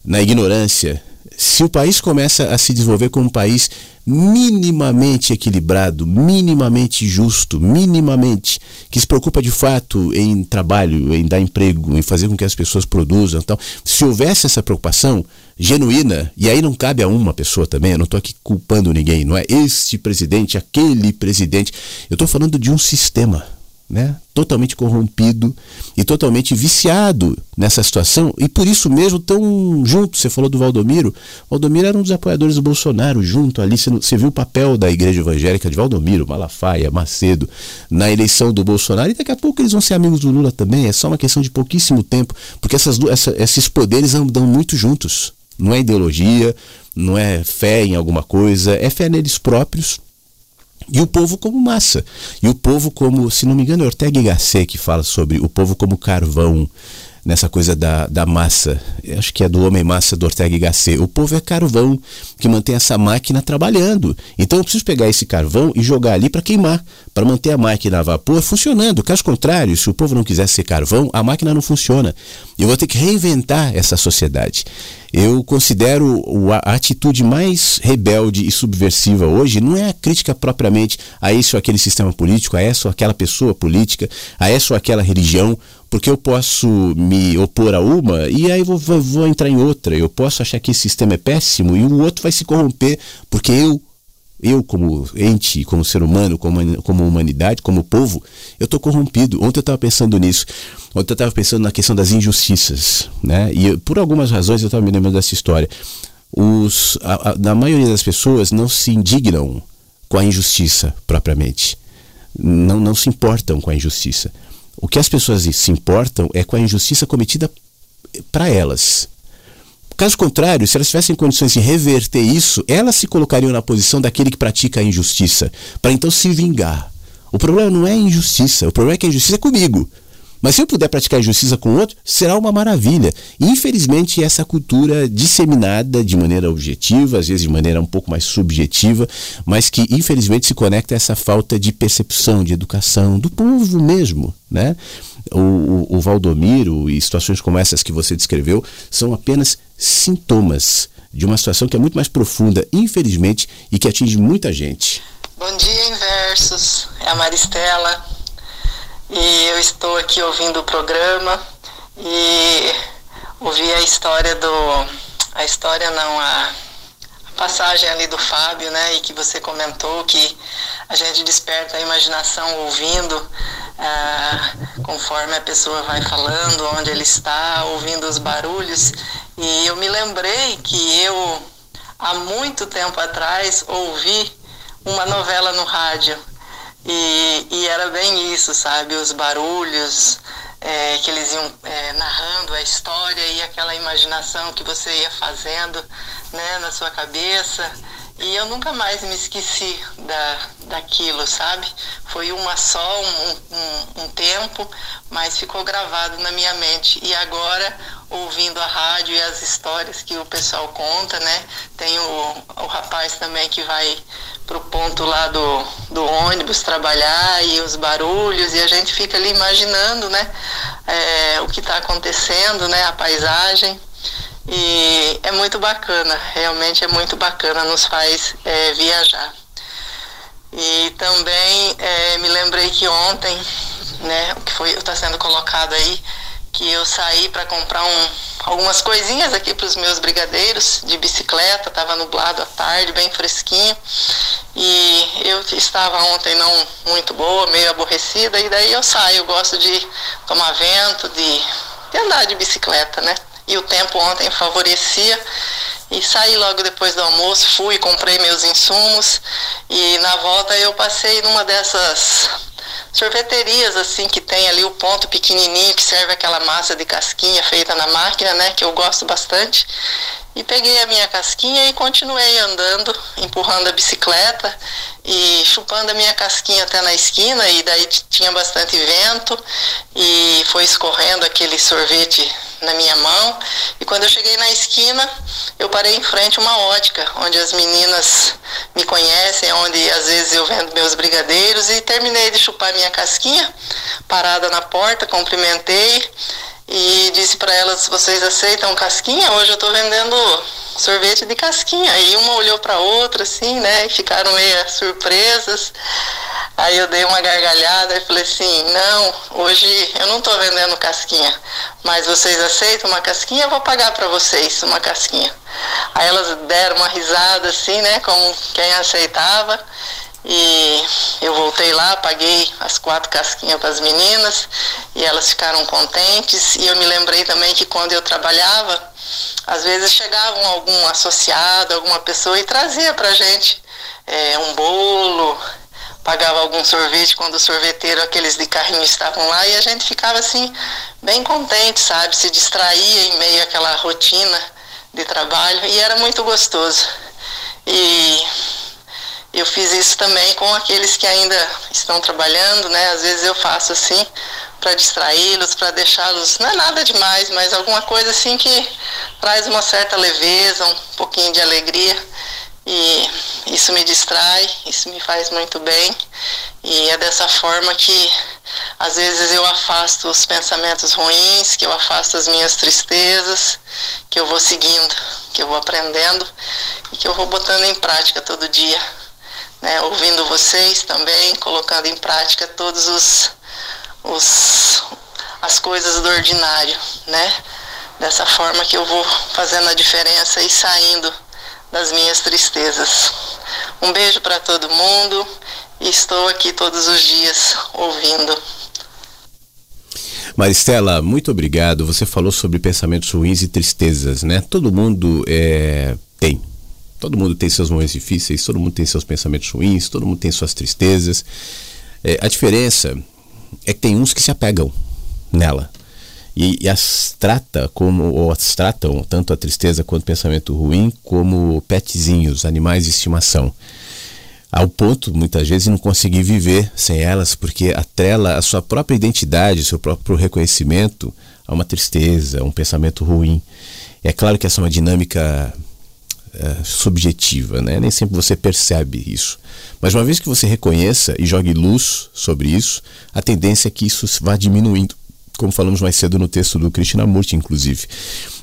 na ignorância, se o país começa a se desenvolver como um país minimamente equilibrado, minimamente justo, minimamente que se preocupa de fato em trabalho, em dar emprego, em fazer com que as pessoas produzam, então, se houvesse essa preocupação genuína, e aí não cabe a uma pessoa também, eu não estou aqui culpando ninguém, não é? Este presidente, aquele presidente, eu estou falando de um sistema né, totalmente corrompido e totalmente viciado nessa situação e por isso mesmo tão junto. Você falou do Valdomiro. Valdomiro era um dos apoiadores do Bolsonaro, junto ali. Você, viu o papel da igreja evangélica de Valdomiro, Malafaia, Macedo, na eleição do Bolsonaro. E daqui a pouco eles vão ser amigos do Lula também. É só uma questão de pouquíssimo tempo, porque essas, essa, esses poderes andam muito juntos. Não é ideologia, não é fé em alguma coisa, é fé neles próprios e o povo como massa. E o povo como, se não me engano, é Ortega y Gasset que fala sobre o povo como carvão nessa coisa da, da massa. Eu acho que é do homem massa do Ortega y Gasset. O povo é carvão que mantém essa máquina trabalhando. Então eu preciso pegar esse carvão e jogar ali para queimar, para manter a máquina a vapor funcionando. Caso contrário, se o povo não quiser ser carvão, a máquina não funciona. Eu vou ter que reinventar essa sociedade. Eu considero a atitude mais rebelde e subversiva hoje não é a crítica propriamente a esse ou aquele sistema político, a essa ou aquela pessoa política, a essa ou aquela religião porque eu posso me opor a uma e aí vou, vou, vou, entrar em outra. Eu posso achar que esse sistema é péssimo e o outro vai se corromper porque eu, eu como ente, como ser humano, como, como humanidade, como povo, eu estou corrompido. Ontem eu estava pensando nisso. Ontem eu estava pensando na questão das injustiças, né? E por algumas razões eu estava me lembrando dessa história. os, a, a, na maioria das pessoas não se indignam com a injustiça propriamente. Não, não se importam com a injustiça. O que as pessoas se importam é com a injustiça cometida para elas. Caso contrário, se elas tivessem condições de reverter isso, elas se colocariam na posição daquele que pratica a injustiça, para então se vingar. O problema não é a injustiça, o problema é que a injustiça é comigo. Mas se eu puder praticar injustiça com outro, será uma maravilha. Infelizmente, essa cultura disseminada de maneira objetiva, às vezes de maneira um pouco mais subjetiva, mas que infelizmente se conecta a essa falta de percepção, de educação do povo mesmo, né? O, o, o Valdomiro e situações como essas que você descreveu são apenas sintomas de uma situação que é muito mais profunda, infelizmente, e que atinge muita gente. Bom dia, Inversos. É a Maristela. E eu estou aqui ouvindo o programa e ouvi a história do. A história não, a, a passagem ali do Fábio, né? E que você comentou que a gente desperta a imaginação ouvindo ah, conforme a pessoa vai falando, onde ele está, ouvindo os barulhos. E eu me lembrei que eu, há muito tempo atrás, ouvi uma novela no rádio e, e era bem isso, sabe? Os barulhos é, que eles iam é, narrando a história e aquela imaginação que você ia fazendo né, na sua cabeça. E eu nunca mais me esqueci da, daquilo, sabe? Foi uma só, um, um, um, tempo, mas ficou gravado na minha mente. E agora, ouvindo a rádio e as histórias que o pessoal conta, né? Tem o, o rapaz também que vai pro ponto lá do, do ônibus trabalhar e os barulhos, e a gente fica ali imaginando, né? É, o que está acontecendo, né? A paisagem. E é muito bacana, realmente é muito bacana, nos faz é, viajar. E também é, me lembrei que ontem, né, o que foi está sendo colocado aí, que eu saí para comprar um, algumas coisinhas aqui para os meus brigadeiros de bicicleta, estava nublado à tarde, bem fresquinho. E eu estava ontem não muito boa, meio aborrecida, e daí eu saio, eu gosto de tomar vento, de, de andar de bicicleta, né? E o tempo ontem favorecia. E saí logo depois do almoço, fui, comprei meus insumos e na volta eu passei numa dessas sorveterias assim que tem ali o ponto pequenininho que serve aquela massa de casquinha feita na máquina, né, que eu gosto bastante. E peguei a minha casquinha e continuei andando, empurrando a bicicleta e chupando a minha casquinha até na esquina e daí tinha bastante vento e foi escorrendo aquele sorvete na minha mão. E quando eu cheguei na esquina, eu parei em frente a uma ótica, onde as meninas me conhecem, onde às vezes eu vendo meus brigadeiros e terminei de chupar minha casquinha, parada na porta, cumprimentei e disse para elas: vocês aceitam casquinha? Hoje eu estou vendendo sorvete de casquinha. E uma olhou para outra assim, né? E ficaram meio surpresas. Aí eu dei uma gargalhada e falei assim: não, hoje eu não estou vendendo casquinha, mas vocês aceitam uma casquinha? Eu vou pagar para vocês uma casquinha. Aí elas deram uma risada assim, né? Como quem aceitava. E eu voltei lá, paguei as quatro casquinhas para as meninas e elas ficaram contentes. E eu me lembrei também que quando eu trabalhava, às vezes chegavam algum associado, alguma pessoa e trazia para gente é, um bolo, pagava algum sorvete quando o sorveteiro, aqueles de carrinho estavam lá e a gente ficava assim, bem contente, sabe? Se distraía em meio àquela rotina de trabalho e era muito gostoso. E eu fiz isso também com aqueles que ainda estão trabalhando, né? Às vezes eu faço assim para distraí-los, para deixá-los, não é nada demais, mas alguma coisa assim que traz uma certa leveza, um pouquinho de alegria. E isso me distrai, isso me faz muito bem. E é dessa forma que às vezes eu afasto os pensamentos ruins, que eu afasto as minhas tristezas, que eu vou seguindo, que eu vou aprendendo e que eu vou botando em prática todo dia né, ouvindo vocês também, colocando em prática todos os, os as coisas do ordinário, né? Dessa forma que eu vou fazendo a diferença e saindo das minhas tristezas. Um beijo para todo mundo e estou aqui todos os dias ouvindo. Maristela, muito obrigado. Você falou sobre pensamentos ruins e tristezas, né? Todo mundo é, Tem. Todo mundo tem seus momentos difíceis, todo mundo tem seus pensamentos ruins, todo mundo tem suas tristezas. É, a diferença é que tem uns que se apegam nela e, e, as trata como ou as tratam tanto a tristeza quanto o pensamento ruim como petzinhos, animais de estimação. Ao ponto, muitas vezes, de não conseguir viver sem elas, porque atrela a sua própria identidade, seu próprio reconhecimento a uma tristeza, a um pensamento ruim. É claro que essa é uma dinâmica é, subjetiva, né? nem sempre você percebe isso. Mas uma vez que você reconheça e jogue luz sobre isso, a tendência é que isso vá diminuindo como falamos mais cedo no texto do Krishnamurti, inclusive.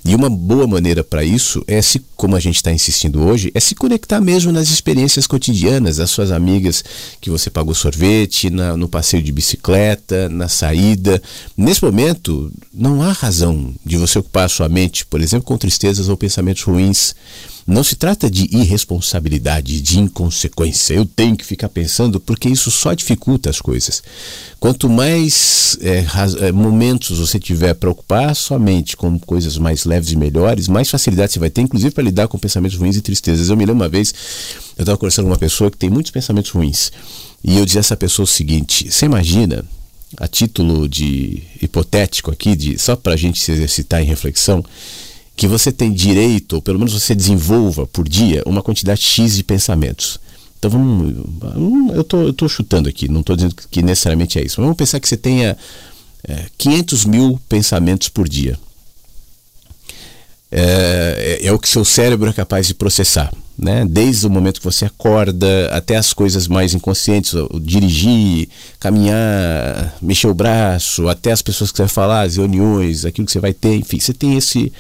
E uma boa maneira para isso é se, como a gente está insistindo hoje, é se conectar mesmo nas experiências cotidianas, as suas amigas que você pagou sorvete, na, no passeio de bicicleta, na saída. Nesse momento, não há razão de você ocupar a sua mente, por exemplo, com tristezas ou pensamentos ruins. Não se trata de irresponsabilidade, de inconsequência. Eu tenho que ficar pensando porque isso só dificulta as coisas. Quanto mais é, é, momentos você tiver para ocupar sua mente com coisas mais leves e melhores, mais facilidade você vai ter, inclusive para lidar com pensamentos ruins e tristezas. Eu me lembro uma vez, eu estava conversando com uma pessoa que tem muitos pensamentos ruins. E eu dizia a essa pessoa o seguinte: você imagina, a título de hipotético aqui, de, só para a gente se exercitar em reflexão, que você tem direito, ou pelo menos você desenvolva por dia, uma quantidade X de pensamentos. Então vamos. Eu tô chutando aqui, não estou dizendo que necessariamente é isso. Mas vamos pensar que você tenha é, 500 mil pensamentos por dia. É, é, é, o que seu cérebro é capaz de processar. Né? Desde o momento que você acorda até as coisas mais inconscientes, dirigir, caminhar, mexer o braço, até as pessoas que você vai falar, as reuniões, aquilo que você vai ter, enfim, você tem esse,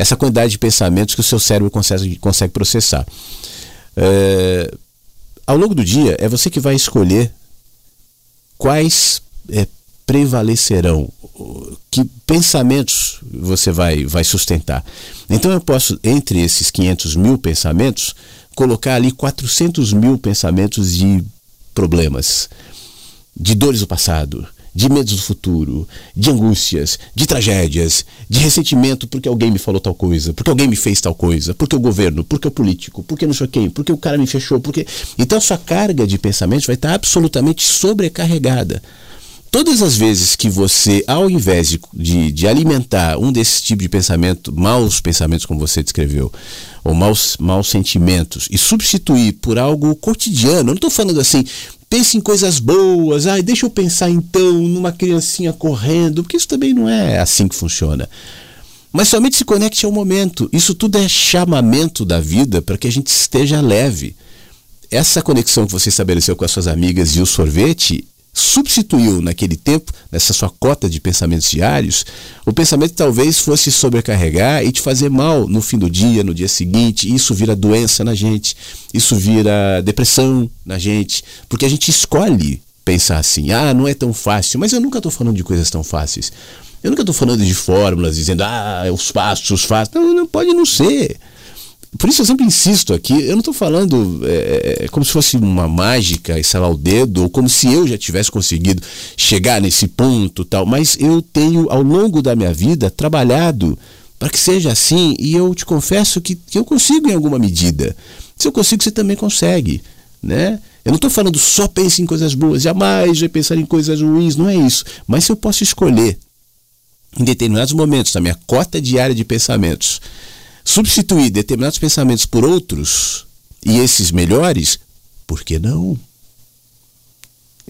essa quantidade de pensamentos que o seu cérebro consegue, consegue processar. É, ao longo do dia, é você que vai escolher quais é, prevalecerão, que pensamentos você vai, vai sustentar. Então eu posso, entre esses 500 mil pensamentos, colocar ali 400 mil pensamentos de problemas, de dores do passado, de medos do futuro, de angústias, de tragédias, de ressentimento porque alguém me falou tal coisa, porque alguém me fez tal coisa, porque o governo, porque o político, porque não sei quem, porque o cara me fechou, porque. Então a sua carga de pensamentos vai estar absolutamente sobrecarregada. Todas as vezes que você, ao invés de, de, alimentar um desses tipos de pensamento, maus pensamentos, como você descreveu, ou maus, maus sentimentos, e substituir por algo cotidiano, eu não estou falando assim, pense em coisas boas, ai, deixa eu pensar então numa criancinha correndo, porque isso também não é assim que funciona. Mas somente se conecte ao momento. Isso tudo é chamamento da vida para que a gente esteja leve. Essa conexão que você estabeleceu com as suas amigas e o sorvete substituiu naquele tempo, nessa sua cota de pensamentos diários, o pensamento talvez fosse sobrecarregar e te fazer mal no fim do dia, no dia seguinte. Isso vira doença na gente, isso vira depressão na gente, porque a gente escolhe pensar assim: ah, não é tão fácil, mas eu nunca estou falando de coisas tão fáceis. Eu nunca estou falando de fórmulas, dizendo, ah, os passos, os passos. Não, não pode não ser. Por isso eu sempre insisto aqui, eu não estou falando é, é, como se fosse uma mágica, estalar o dedo, ou como se eu já tivesse conseguido chegar nesse ponto tal, mas eu tenho ao longo da minha vida trabalhado para que seja assim e eu te confesso que, que eu consigo em alguma medida. Se eu consigo, você também consegue, né? Eu não estou falando só pense em coisas boas, jamais vai pensar em coisas ruins, não é isso. Mas se eu posso escolher em determinados momentos da minha cota diária de pensamentos substituir determinados pensamentos por outros e esses melhores, por que não?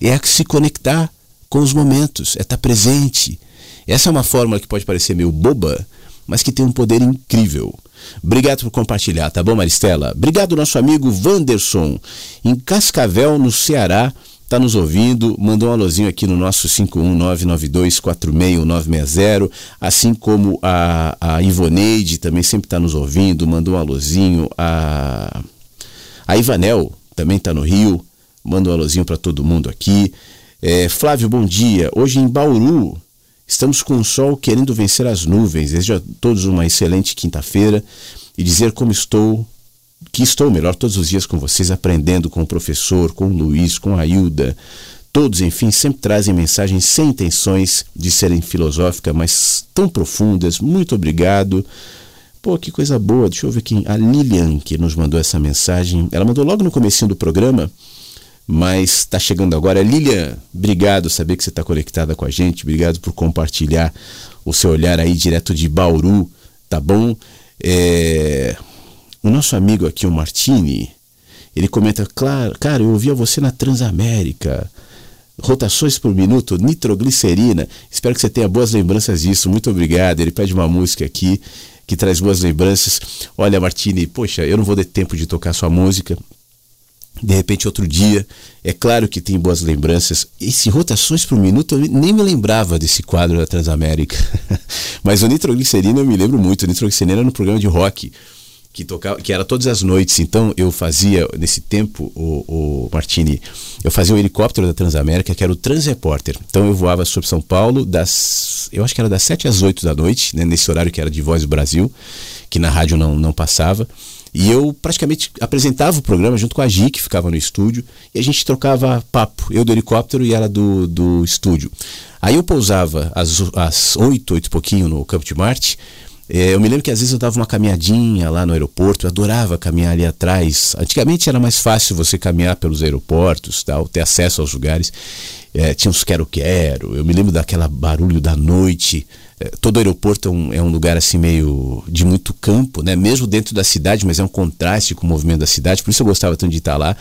É se conectar com os momentos, é estar presente. Essa é uma fórmula que pode parecer meio boba, mas que tem um poder incrível. Obrigado por compartilhar, tá bom, Maristela? Obrigado, nosso amigo Vanderson, em Cascavel, no Ceará está nos ouvindo, mandou um alôzinho aqui no nosso 51992461960, assim como a, a Ivoneide também sempre está nos ouvindo, mandou um alôzinho, a, a Ivanel também está no Rio, manda um alôzinho para todo mundo aqui. É, Flávio, bom dia. Hoje em Bauru, estamos com o sol querendo vencer as nuvens. Desejo a todos uma excelente quinta-feira e dizer como estou que estou melhor todos os dias com vocês, aprendendo com o professor, com o Luiz, com a Hilda. Todos, enfim, sempre trazem mensagens sem intenções de serem filosóficas, mas tão profundas. Muito obrigado Pô, que coisa boa. Deixa eu ver quem. A Lilian que nos mandou essa mensagem. Ela mandou logo no comecinho do programa, mas está chegando agora. Lilian, obrigado saber que você está conectada com a gente. Obrigado por compartilhar o seu olhar aí direto de Bauru, tá bom? É... O nosso amigo aqui, o Martini, ele comenta, claro, cara, eu ouvia você na Transamérica rotações por minuto, nitroglicerina. Espero que você tenha boas lembranças disso. Muito obrigado. Ele pede uma música aqui que traz boas lembranças. Olha, Martini, poxa, eu não vou ter tempo de tocar sua música. De repente, outro dia, é claro que tem boas lembranças. Esse Rotações por Minuto, eu nem me lembrava desse quadro da Transamérica. Mas o Nitroglicerina eu me lembro muito. O Nitroglicerina era no programa de rock que tocava, que era todas as noites. Então eu fazia nesse tempo o, o Martini, eu fazia o helicóptero da Transamérica, que era o Transrepórter. Então eu voava sobre São Paulo das, eu acho que era das 7 às 8 da noite, né, nesse horário que era de Voz do Brasil, que na rádio não, não passava. E eu praticamente apresentava o programa junto com a Gi, que ficava no estúdio, e a gente trocava papo, eu do helicóptero e ela do, do estúdio. Aí eu pousava às, às 8, 8 e pouquinho no Campo de Marte, é, eu me lembro que às vezes eu dava uma caminhadinha lá no aeroporto, eu adorava caminhar ali atrás. Antigamente era mais fácil você caminhar pelos aeroportos, tal, ter acesso aos lugares. É, tinha uns quero-quero, eu me lembro daquela barulho da noite. É, todo aeroporto é um, é um, lugar assim meio de muito campo, né? mesmo dentro da cidade, mas é um contraste com o movimento da cidade, por isso eu gostava tanto de estar lá.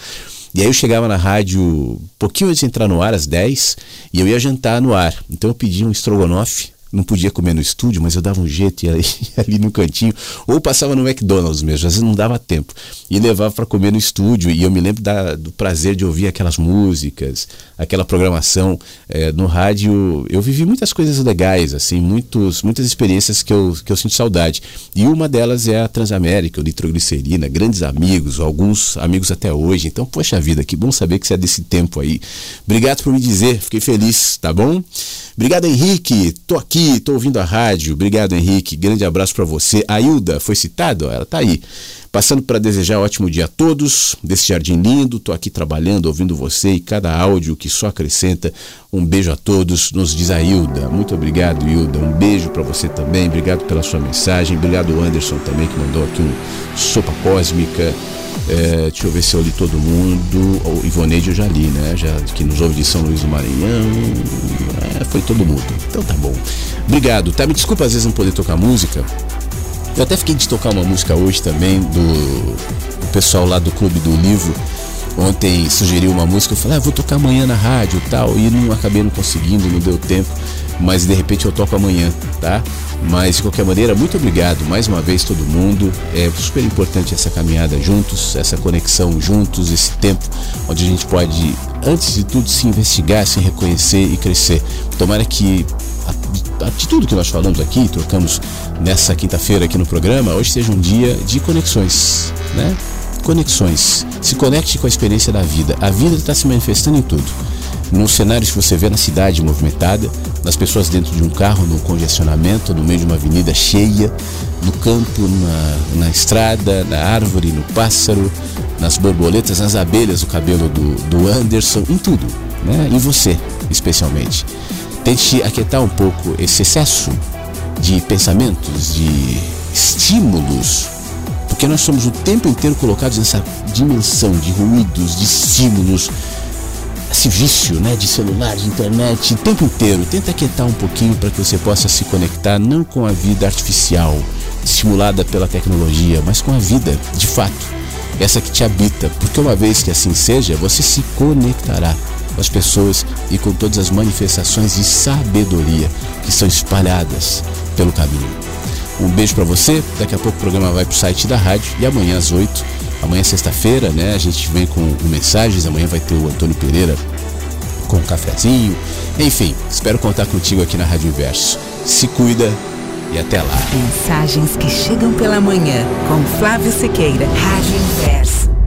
E aí eu chegava na rádio pouquinho antes de entrar no ar, às 10, e eu ia jantar no ar. Então eu pedi um estrogonofe não podia comer no estúdio, mas eu dava um jeito e ali, no cantinho, ou passava no McDonald's mesmo, às vezes não dava tempo, e levava para comer no estúdio. E eu me lembro da, do prazer de ouvir aquelas músicas, aquela programação é, no rádio. Eu vivi muitas coisas legais, assim, muitos, muitas experiências que eu, que eu sinto saudade. E uma delas é a Transamérica, o Nitroglicerina, grandes amigos, alguns amigos até hoje. Então, poxa vida, que bom saber que você é desse tempo aí. Obrigado por me dizer, fiquei feliz, tá bom? Obrigado, Henrique. Tô aqui, tô ouvindo a rádio. Obrigado, Henrique. Grande abraço para você. A Hilda foi citada? Ela tá aí. Passando para desejar um ótimo dia a todos, desse jardim lindo. Tô aqui trabalhando, ouvindo você e cada áudio que só acrescenta. Um beijo a todos, nos diz a Hilda. Muito obrigado, Hilda. Um beijo para você também. Obrigado pela sua mensagem. Obrigado, Anderson, também, que mandou aqui um sopa cósmica. É, deixa eu ver se eu li todo mundo. O Ivoneide eu já li, né? Já, que nos ouve de São Luís do Maranhão. É, foi todo mundo. Então tá bom. Obrigado, tá? Me desculpa às vezes não poder tocar música. Eu até fiquei de tocar uma música hoje também do, do pessoal lá do Clube do Livro. Ontem sugeriu uma música, eu falei, ah, vou tocar amanhã na rádio e tal. E não acabei não conseguindo, não deu tempo. Mas de repente eu toco amanhã, tá? Mas de qualquer maneira, muito obrigado mais uma vez todo mundo. É super importante essa caminhada juntos, essa conexão juntos, esse tempo onde a gente pode, antes de tudo, se investigar, se reconhecer e crescer. Tomara que de tudo que nós falamos aqui, trocamos nessa quinta-feira aqui no programa, hoje seja um dia de conexões, né? Conexões. Se conecte com a experiência da vida. A vida está se manifestando em tudo nos cenários que você vê na cidade movimentada, nas pessoas dentro de um carro, no congestionamento, no meio de uma avenida cheia, no campo, na, na estrada, na árvore, no pássaro, nas borboletas, nas abelhas, o cabelo do, do Anderson, em tudo, né? em você especialmente. Tente aquietar um pouco esse excesso de pensamentos, de estímulos, porque nós somos o tempo inteiro colocados nessa dimensão de ruídos, de estímulos, esse vício né, de celular, de internet, o tempo inteiro. Tenta quietar um pouquinho para que você possa se conectar não com a vida artificial, estimulada pela tecnologia, mas com a vida de fato, essa que te habita. Porque uma vez que assim seja, você se conectará com as pessoas e com todas as manifestações de sabedoria que são espalhadas pelo caminho. Um beijo para você. Daqui a pouco o programa vai para o site da rádio e amanhã às 8 Amanhã, sexta-feira, né? A gente vem com, mensagens. Amanhã vai ter o Antônio Pereira com um cafezinho. Enfim, espero contar contigo aqui na Rádio Inverso. Se cuida e até lá. Mensagens que chegam pela manhã com Flávio Sequeira, Rádio Inverso.